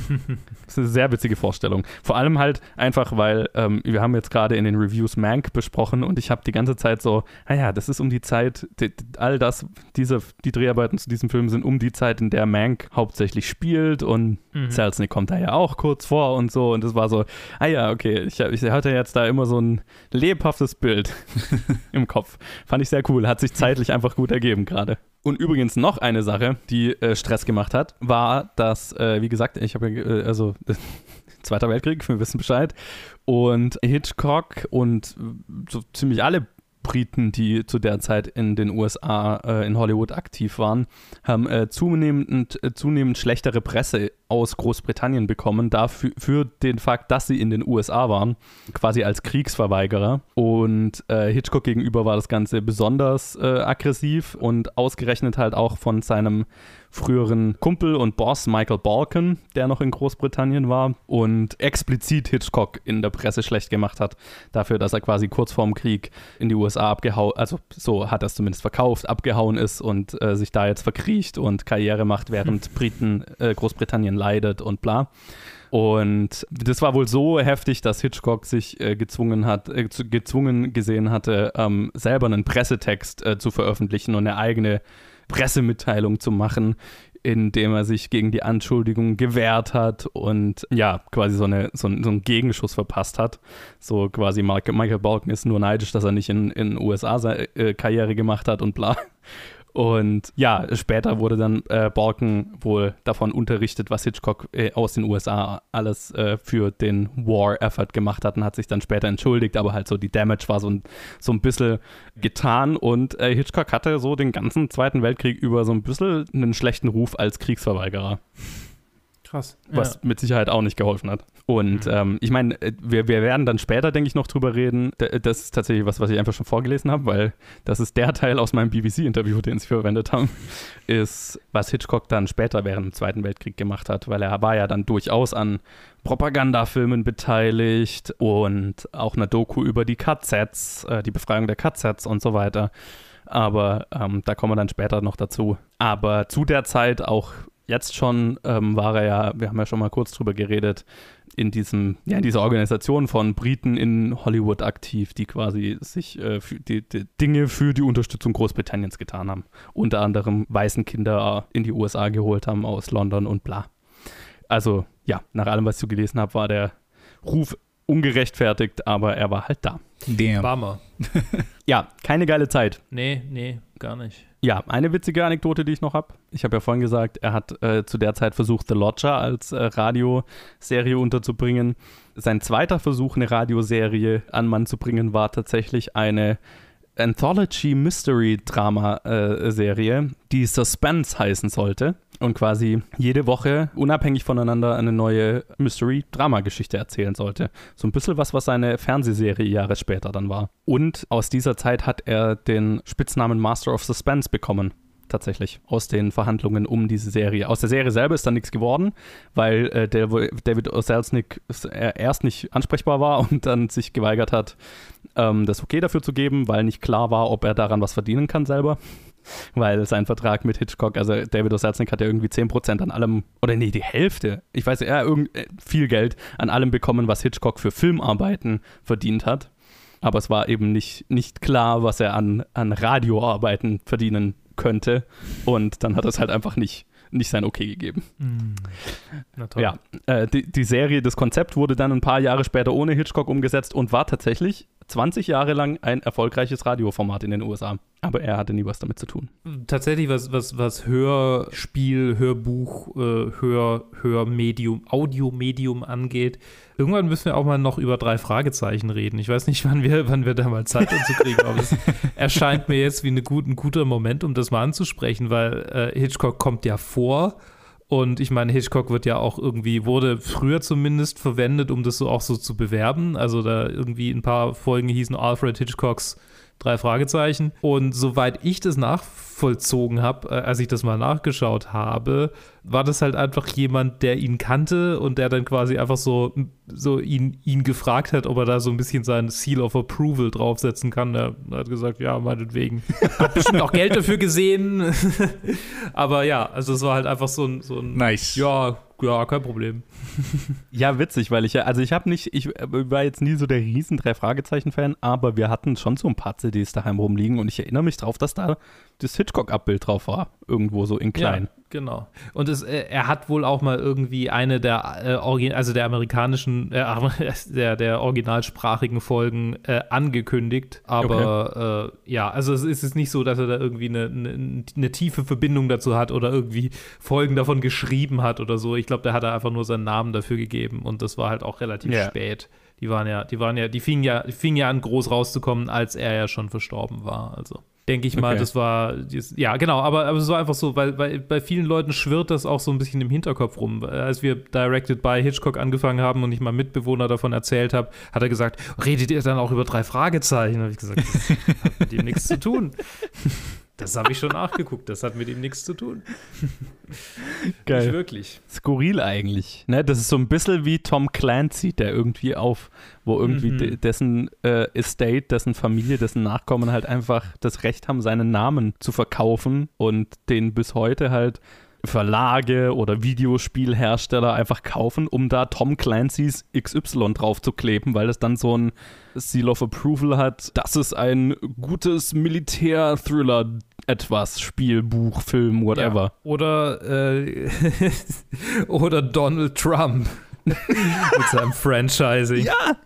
das ist eine sehr witzige Vorstellung. Vor allem halt einfach, weil ähm, wir haben jetzt gerade in den Reviews Mank besprochen und ich habe die ganze Zeit so, naja, das ist um die Zeit, die, all das, diese, die Dreharbeiten zu diesem Film sind um die Zeit, in der Mank hauptsächlich spielt und Mhm. Selznick kommt da ja auch kurz vor und so und das war so, ah ja, okay, ich, ich hatte jetzt da immer so ein lebhaftes Bild im Kopf. Fand ich sehr cool, hat sich zeitlich einfach gut ergeben gerade. Und übrigens noch eine Sache, die äh, Stress gemacht hat, war, dass, äh, wie gesagt, ich habe ja, äh, also Zweiter Weltkrieg, wir wissen Bescheid, und Hitchcock und so ziemlich alle Briten, die zu der Zeit in den USA, äh, in Hollywood aktiv waren, haben äh, zunehmend, äh, zunehmend schlechtere Presse aus Großbritannien bekommen, dafür für den Fakt, dass sie in den USA waren, quasi als Kriegsverweigerer. Und äh, Hitchcock gegenüber war das Ganze besonders äh, aggressiv und ausgerechnet halt auch von seinem früheren Kumpel und Boss Michael Balkan, der noch in Großbritannien war und explizit Hitchcock in der Presse schlecht gemacht hat, dafür, dass er quasi kurz vorm Krieg in die USA abgehauen, also so hat er es zumindest verkauft, abgehauen ist und äh, sich da jetzt verkriecht und Karriere macht, während Briten, äh, Großbritannien leidet und bla. Und das war wohl so heftig, dass Hitchcock sich äh, gezwungen hat, äh, gezwungen gesehen hatte, ähm, selber einen Pressetext äh, zu veröffentlichen und eine eigene Pressemitteilung zu machen, indem er sich gegen die Anschuldigungen gewehrt hat und ja, quasi so, eine, so, so einen Gegenschuss verpasst hat. So quasi Michael, Balkan ist nur neidisch, dass er nicht in in den USA seine äh, Karriere gemacht hat und bla. Und ja, später wurde dann äh, Balken wohl davon unterrichtet, was Hitchcock äh, aus den USA alles äh, für den War-Effort gemacht hat und hat sich dann später entschuldigt, aber halt so die Damage war so ein, so ein bisschen getan. Und äh, Hitchcock hatte so den ganzen Zweiten Weltkrieg über so ein bisschen einen schlechten Ruf als Kriegsverweigerer Krass. was ja. mit Sicherheit auch nicht geholfen hat. Und Mhm. ähm, ich meine, äh, wir, wir werden dann später, denke ich, noch drüber reden. D- Das ist tatsächlich was, was ich einfach schon vorgelesen habe, weil das ist der Teil aus meinem BBC-Interview, den sie verwendet haben, ist, was Hitchcock dann später während dem Zweiten Weltkrieg gemacht hat, weil er war ja dann durchaus an Propagandafilmen beteiligt und auch eine Doku über die KZs, äh, die Befreiung der KZs und so weiter. Aber ähm, da kommen wir dann später noch dazu. Aber zu der Zeit auch jetzt schon ähm, war er ja, wir haben ja schon mal kurz drüber geredet, in diesem, ja, in dieser Organisation von Briten in Hollywood aktiv, die quasi sich äh, für die, die Dinge für die Unterstützung Großbritanniens getan haben. Unter anderem Waisenkinder in die USA geholt haben aus London und bla. Also ja, nach allem, was ich so gelesen habe, war der Ruf ungerechtfertigt, aber er war halt da. Damn. Bummer. Ja, keine geile Zeit. Nee, nee, gar nicht. Ja, eine witzige Anekdote, die ich noch habe. Ich habe ja vorhin gesagt, er hat äh, zu der Zeit versucht, The Lodger als äh, Radioserie unterzubringen. Sein zweiter Versuch, eine Radioserie an Mann zu bringen, war tatsächlich eine Anthology Mystery Drama äh, Serie, die Suspense heißen sollte und quasi jede Woche unabhängig voneinander eine neue Mystery Drama Geschichte erzählen sollte. So ein bisschen was, was seine Fernsehserie Jahre später dann war. Und aus dieser Zeit hat er den Spitznamen Master of Suspense bekommen. Tatsächlich, aus den Verhandlungen um diese Serie. Aus der Serie selber ist dann nichts geworden, weil äh, David. Selznick erst nicht ansprechbar war und dann sich geweigert hat, ähm, das Okay dafür zu geben, weil nicht klar war, ob er daran was verdienen kann selber. Weil sein Vertrag mit Hitchcock, also David O. Selznick hat ja irgendwie 10% an allem, oder nee, die Hälfte, ich weiß ja, irgend, äh, viel Geld an allem bekommen, was Hitchcock für Filmarbeiten verdient hat. Aber es war eben nicht, nicht klar, was er an, an Radioarbeiten verdienen könnte. Und dann hat es halt einfach nicht, nicht sein Okay gegeben. Na toll. Ja, äh, die, die Serie, das Konzept wurde dann ein paar Jahre später ohne Hitchcock umgesetzt und war tatsächlich 20 Jahre lang ein erfolgreiches Radioformat in den USA. Aber er hatte nie was damit zu tun. Tatsächlich, was, was, was Hörspiel, Hörbuch, äh, Hör, Hörmedium, Audiomedium angeht, irgendwann müssen wir auch mal noch über drei Fragezeichen reden. Ich weiß nicht, wann wir, wann wir da mal Zeit dazu kriegen, aber es erscheint mir jetzt wie eine gut, ein guter Moment, um das mal anzusprechen, weil äh, Hitchcock kommt ja vor. Und ich meine, Hitchcock wird ja auch irgendwie, wurde früher zumindest verwendet, um das so auch so zu bewerben. Also da irgendwie ein paar Folgen hießen Alfred Hitchcocks drei Fragezeichen. Und soweit ich das nachvollzogen habe, äh, als ich das mal nachgeschaut habe, war das halt einfach jemand, der ihn kannte und der dann quasi einfach so, so ihn, ihn gefragt hat, ob er da so ein bisschen sein Seal of Approval draufsetzen kann. Er hat gesagt, ja, meinetwegen. Hat bestimmt auch Geld dafür gesehen. Aber ja, also es war halt einfach so ein, so ein Nice. ja, ja, kein Problem. Ja, witzig, weil ich ja, also ich habe nicht, ich war jetzt nie so der riesen drei Fragezeichen-Fan, aber wir hatten schon so ein paar CDs daheim rumliegen und ich erinnere mich drauf, dass da das Hitchcock-Abbild drauf war. Irgendwo so in klein. Ja, genau. Und es, äh, er hat wohl auch mal irgendwie eine der, äh, also der amerikanischen, äh, der, der originalsprachigen Folgen äh, angekündigt. Aber äh, ja, also es ist nicht so, dass er da irgendwie eine, eine, eine tiefe Verbindung dazu hat oder irgendwie Folgen davon geschrieben hat oder so. Ich glaube, der hat da einfach nur seinen Namen dafür gegeben und das war halt auch relativ Ja. spät. Die waren ja, die waren ja, die fingen ja, die fingen ja an, groß rauszukommen, als er ja schon verstorben war. Also denke ich mal, Okay. das war, ja, genau, aber, aber es war einfach so, weil, weil bei vielen Leuten schwirrt das auch so ein bisschen im Hinterkopf rum. Als wir Directed by Hitchcock angefangen haben und ich mal Mitbewohner davon erzählt habe, hat er gesagt, redet ihr dann auch über drei Fragezeichen? habe ich gesagt, das hat mit ihm nichts zu tun. Das habe ich schon nachgeguckt, das hat mit ihm nichts zu tun. Nicht Geil. wirklich. Skurril eigentlich. Ne, das ist so ein bisschen wie Tom Clancy, der irgendwie auf, wo irgendwie Mhm. de dessen äh, Estate, dessen Familie, dessen Nachkommen halt einfach das Recht haben, seinen Namen zu verkaufen und den bis heute halt Verlage oder Videospielhersteller einfach kaufen, um da Tom Clancy's XY drauf zu kleben, weil es dann so ein Seal of Approval hat. Das ist ein gutes Militär-Thriller, etwas, Spiel, Buch, Film, whatever. Ja. Oder, äh, oder Donald Trump mit seinem Franchising. Ja,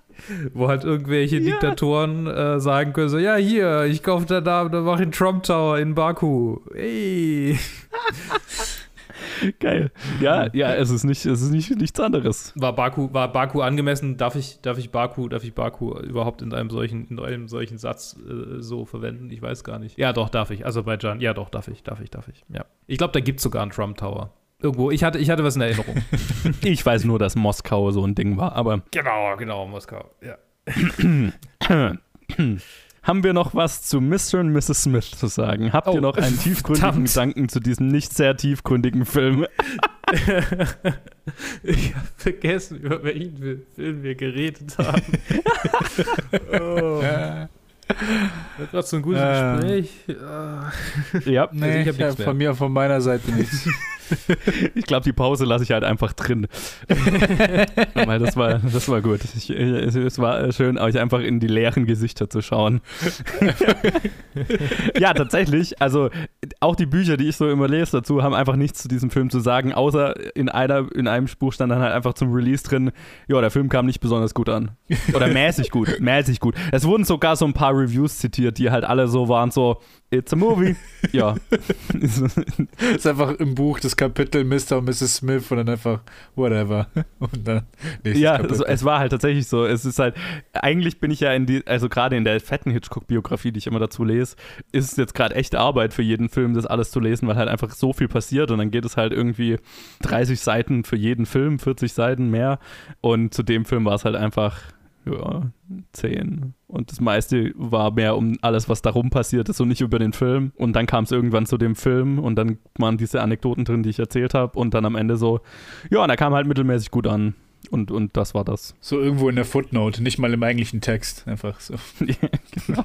Wo halt irgendwelche Diktatoren äh, sagen können: so, ja, hier, ich kaufe da, da, da mache ich einen Trump Tower in Baku. Ey. Geil. Ja, ja, es ist nicht, es ist nicht nichts anderes. War Baku, war Baku angemessen? Darf ich, darf ich Baku, darf ich Baku überhaupt in einem solchen, in einem solchen Satz äh, so verwenden? Ich weiß gar nicht. Ja, doch, darf ich. Aserbaidschan, ja, doch, darf ich, darf ich, darf ich. Ja. Ich glaube, da gibt es sogar einen Trump Tower. Irgendwo. Ich hatte, ich hatte was in Erinnerung. Ich weiß nur, dass Moskau so ein Ding war, aber genau, genau, Moskau. Ja. haben wir noch was zu Mr. und Mrs. Smith zu sagen? Habt ihr Oh, noch einen tiefgründigen verdammt. Gedanken zu diesem nicht sehr tiefgründigen Film? Ich habe vergessen, über welchen Film wir geredet haben. oh. Das war so ein gutes Ah. Gespräch. Ah. ja, Nee, ich ich hab nichts mehr. von mir, von meiner Seite nichts. ich glaube, die Pause lasse ich halt einfach drin. Weil das war, das war gut. Ich, es, war schön, euch einfach in die leeren Gesichter zu schauen. ja, tatsächlich. Also auch die Bücher, die ich so immer lese dazu, haben einfach nichts zu diesem Film zu sagen, außer in, einer, in einem Spruch stand dann halt einfach zum Release drin, ja, der Film kam nicht besonders gut an. Oder mäßig gut, mäßig gut. Es wurden sogar so ein paar Reviews zitiert, die halt alle so waren, so, it's a movie. Ja. Ist einfach im Buch das Kapitel Mr. und Mrs. Smith und dann einfach whatever. Und dann nächstes Ja, also es war halt tatsächlich so. Es ist halt, eigentlich bin ich ja in die, also gerade in der fetten Hitchcock-Biografie, die ich immer dazu lese, ist es jetzt gerade echte Arbeit für jeden Film, das alles zu lesen, weil halt einfach so viel passiert und dann geht es halt irgendwie 30 Seiten für jeden Film, 40 Seiten mehr und zu dem Film war es halt einfach, ja, 10. Und das meiste war mehr um alles, was darum passiert ist und nicht über den Film. Und dann kam es irgendwann zu dem Film und dann waren diese Anekdoten drin, die ich erzählt habe und dann am Ende so, ja, und er kam halt mittelmäßig gut an. Und, und das war das. so irgendwo in der Footnote, nicht mal im eigentlichen Text. Einfach so. genau.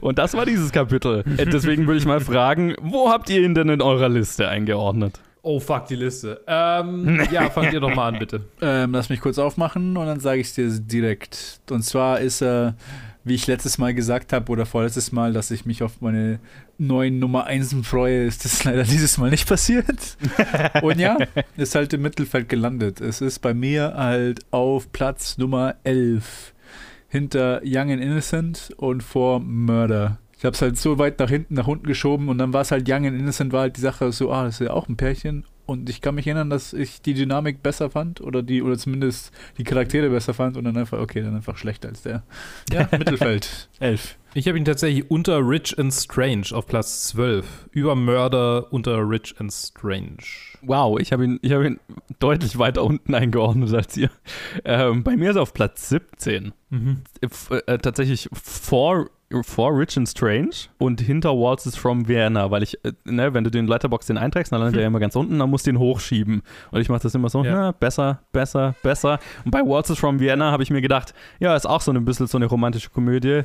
Und das war dieses Kapitel. Äh, Deswegen würde ich mal fragen, wo habt ihr ihn denn in eurer Liste eingeordnet? Oh, fuck, die Liste. Ähm, ja, fangt ihr doch mal an, bitte. Ähm, lass mich kurz aufmachen und dann sage ich es dir direkt. Und zwar ist er, wie ich letztes Mal gesagt habe oder vorletztes Mal, dass ich mich auf meine neuen Nummer 1 freue, ist das leider dieses Mal nicht passiert. Und ja, ist halt im Mittelfeld gelandet. Es ist bei mir halt auf Platz Nummer 11 hinter Young and Innocent und vor Murder. Ich habe es halt so weit nach hinten, nach unten geschoben und dann war es halt Young and Innocent, war halt die Sache so, ah, das ist ja auch ein Pärchen. Und ich kann mich erinnern, dass ich die Dynamik besser fand oder die, oder zumindest die Charaktere besser fand und dann einfach, okay, dann einfach schlechter als der. Ja, Mittelfeld. 11. Ich habe ihn tatsächlich unter Rich and Strange auf Platz 12. Über Mörder unter Rich and Strange. Wow, ich habe ihn, ich hab ihn deutlich weiter unten eingeordnet als ihr. Ähm, bei mir ist er auf Platz 17. Mhm. F äh, tatsächlich vor, vor Rich and Strange und hinter Waltzes from Vienna, weil ich, äh, ne, wenn du den Letterbox den einträgst, dann landet er ja immer ganz unten, dann musst du ihn hochschieben. Und ich mache das immer so, Ja. na, besser, besser, besser. Und bei Waltzes from Vienna habe ich mir gedacht, ja, ist auch so ein bisschen so eine romantische Komödie,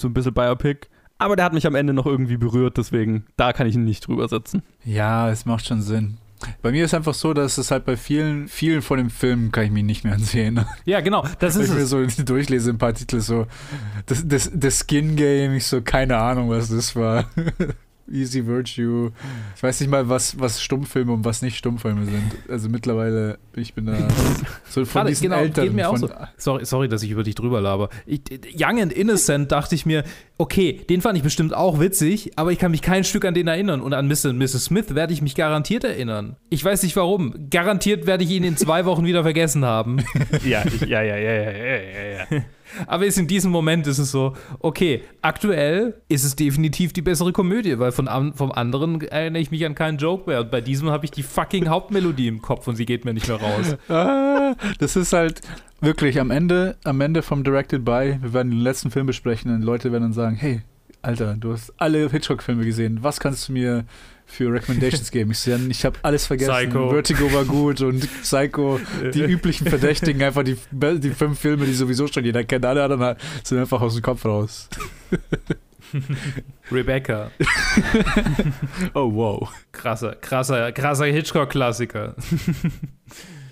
so ein bisschen Biopic. Aber der hat mich am Ende noch irgendwie berührt, deswegen, da kann ich ihn nicht drüber setzen. Ja, es macht schon Sinn. Bei mir ist einfach so, dass es halt bei vielen, vielen von den Filmen kann ich mich nicht mehr ansehen. Ja, genau, das Wenn ist ich mir so durchlese, ein paar Titel so, das, das, das Skin Game, ich so, keine Ahnung, was das war. Easy Virtue. Ich weiß nicht mal, was, was Stummfilme und was nicht Stummfilme sind. Also mittlerweile, ich bin da so von Warte, diesen genau, Eltern. geht mir auch von, so. Sorry, sorry, dass ich über dich drüber laber. Ich, Young and Innocent dachte ich mir, okay, den fand ich bestimmt auch witzig, aber ich kann mich kein Stück an den erinnern. Und an Mr. und Mrs. Smith werde ich mich garantiert erinnern. Ich weiß nicht warum. Garantiert werde ich ihn in zwei Wochen wieder vergessen haben. Ja, ich, ja, ja, ja, ja, ja, ja, ja. Aber ist in diesem Moment ist es so, okay, aktuell ist es definitiv die bessere Komödie, weil von, vom anderen erinnere ich mich an keinen Joke mehr. Und bei diesem habe ich die fucking Hauptmelodie im Kopf und sie geht mir nicht mehr raus. Ah, das ist halt wirklich am Ende, am Ende vom Directed By, wir werden den letzten Film besprechen und Leute werden dann sagen, hey, Alter, du hast alle Hitchcock-Filme gesehen, was kannst du mir für Recommendations geben? Ich, ich habe alles vergessen. Psycho. Vertigo war gut und Psycho, die üblichen Verdächtigen, einfach die, die fünf Filme, die sowieso schon jeder kennt, alle anderen sind einfach aus dem Kopf raus. Rebecca, Oh, wow. krasser, krasser, krasser Hitchcock-Klassiker.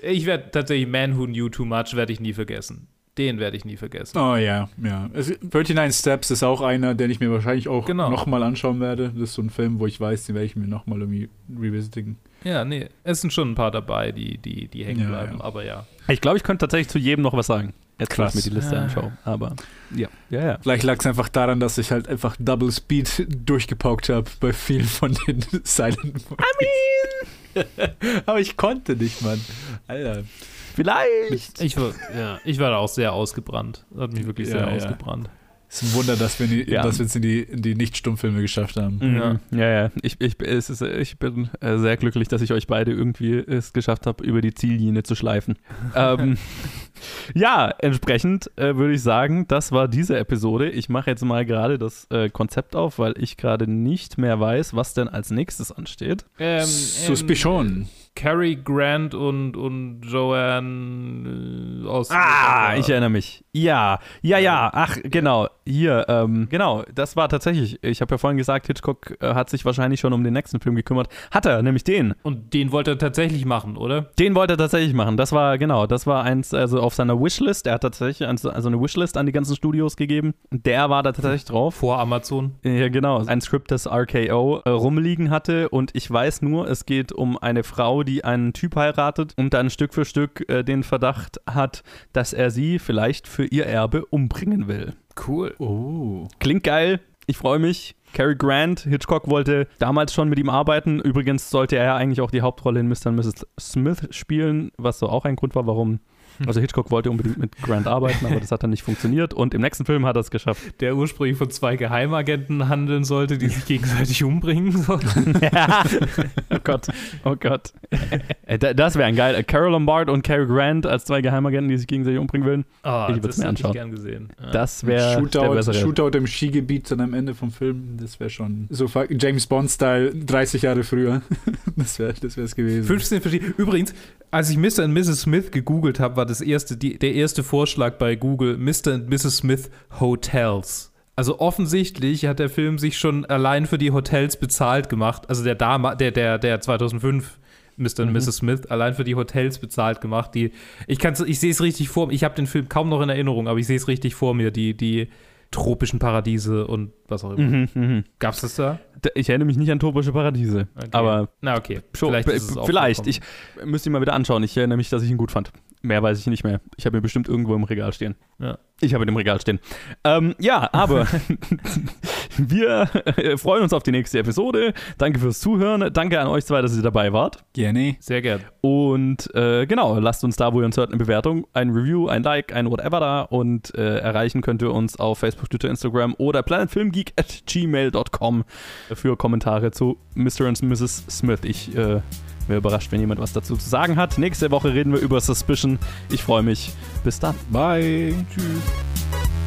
ich werde tatsächlich Man Who Knew Too Much werde ich nie vergessen. Den werde ich nie vergessen. Oh ja, ja. Es- 39 Steps ist auch einer, den ich mir wahrscheinlich auch Genau. nochmal anschauen werde. Das ist so ein Film, wo ich weiß, den werde ich mir nochmal irgendwie revisitigen. Ja, nee, es sind schon ein paar dabei, die, die, die hängen Ja, bleiben, ja. aber ja. Ich glaube, ich könnte tatsächlich zu jedem noch was sagen. Jetzt Krass. ich mir die Liste Ah. anschaue. Aber ja, ja, ja. Vielleicht lag es einfach daran, dass ich halt einfach Double Speed durchgepaukt habe bei vielen von den Silent Movies. Aber ich konnte nicht, Mann. Alter. Vielleicht. Ich war, ja, ich war da auch sehr ausgebrannt. Hat mich wirklich sehr Ja, ja. Es ist ein Wunder, dass wir Ja. dass wir es in die, in die Nicht-Stummfilme geschafft haben. Mhm. Ja, ja. Ich, ich, es ist, ich bin äh, sehr glücklich, dass ich euch beide irgendwie es geschafft habe, über die Ziellinie zu schleifen. ähm, ja, entsprechend äh, würde ich sagen, das war diese Episode. Ich mache jetzt mal gerade das äh, Konzept auf, weil ich gerade nicht mehr weiß, was denn als nächstes ansteht. Ähm, Suspicion. Cary Grant und, und Joanne äh, aus. Ah, ich erinnere mich. Ja, ja, ja. Ach, genau. Hier, ähm, genau. Das war tatsächlich. Ich habe ja vorhin gesagt, Hitchcock äh, hat sich wahrscheinlich schon um den nächsten Film gekümmert. Hat er, nämlich den. Und den wollte er tatsächlich machen, oder? Den wollte er tatsächlich machen. Das war, genau, das war eins, also auf seiner Wishlist. Er hat tatsächlich eins- also eine Wishlist an die ganzen Studios gegeben. Der war da tatsächlich drauf. Vor Amazon. Ja, genau. Ein Skript, das RKO äh, rumliegen hatte. Und ich weiß nur, es geht um eine Frau, die einen Typ heiratet und dann Stück für Stück äh, den Verdacht hat, dass er sie vielleicht für ihr Erbe umbringen will. Cool. Oh. Klingt geil. Ich freue mich. Cary Grant, Hitchcock wollte damals schon mit ihm arbeiten. Übrigens sollte er ja eigentlich auch die Hauptrolle in Mr. und Mrs. Smith spielen, was so auch ein Grund war, warum. Also Hitchcock wollte unbedingt mit Grant arbeiten, aber das hat dann nicht funktioniert. Und im nächsten Film hat er es geschafft. Der ursprünglich von zwei Geheimagenten handeln sollte, die sich gegenseitig umbringen sollten. oh Gott, oh Gott. Äh, da- Das wäre ein geil. Carol Lombard und Cary Grant als zwei Geheimagenten, die sich gegenseitig umbringen wollen. Ah, Ich würd's das mir hätte ich anschauen. gern gesehen. Ja. Das wäre der Shootout. Shootout im Skigebiet dann am Ende vom Film, das wäre schon so James Bond-Style 30 Jahre früher. Das wäre das wär's gewesen. 15 verschiedene. Übrigens, als ich Mr. und Mrs. Smith gegoogelt habe, war das erste, die, der erste Vorschlag bei Google Mr. und Mrs. Smith Hotels. Also offensichtlich hat der Film sich schon allein für die Hotels bezahlt gemacht. Also der Dama, der, der, der 2005 Mr. und Mrs. Smith allein für die Hotels bezahlt gemacht. Die, ich kann's, ich sehe es richtig vor mir. Ich habe den Film kaum noch in Erinnerung, aber ich sehe es richtig vor mir. Die, die tropischen Paradiese und was auch immer. Mhm, mhm. Gab's das da? Ich erinnere mich nicht an tropische Paradiese. Okay. Aber Na okay. Vielleicht auch vielleicht. Ich müsste ihn mal wieder anschauen. Ich erinnere mich, dass ich ihn gut fand. Mehr weiß ich nicht mehr. Ich habe ihn bestimmt irgendwo im Regal stehen. Ja. Ich habe ihn im Regal stehen. Ähm, ja, aber wir äh, freuen uns auf die nächste Episode. Danke fürs Zuhören. Danke an euch zwei, dass ihr dabei wart. Gerne. Sehr gern. Und äh, genau, lasst uns da, wo ihr uns hört, eine Bewertung, ein Review, ein Like, ein whatever da. Und äh, erreichen könnt ihr uns auf Facebook, Twitter, Instagram oder planetfilmgeek at gmail.com für Kommentare zu Mr. und Mrs. Smith. Ich äh, wäre überrascht, wenn jemand was dazu zu sagen hat. Nächste Woche reden wir über Suspicion. Ich freue mich. Bis dann. Bye. Tschüss.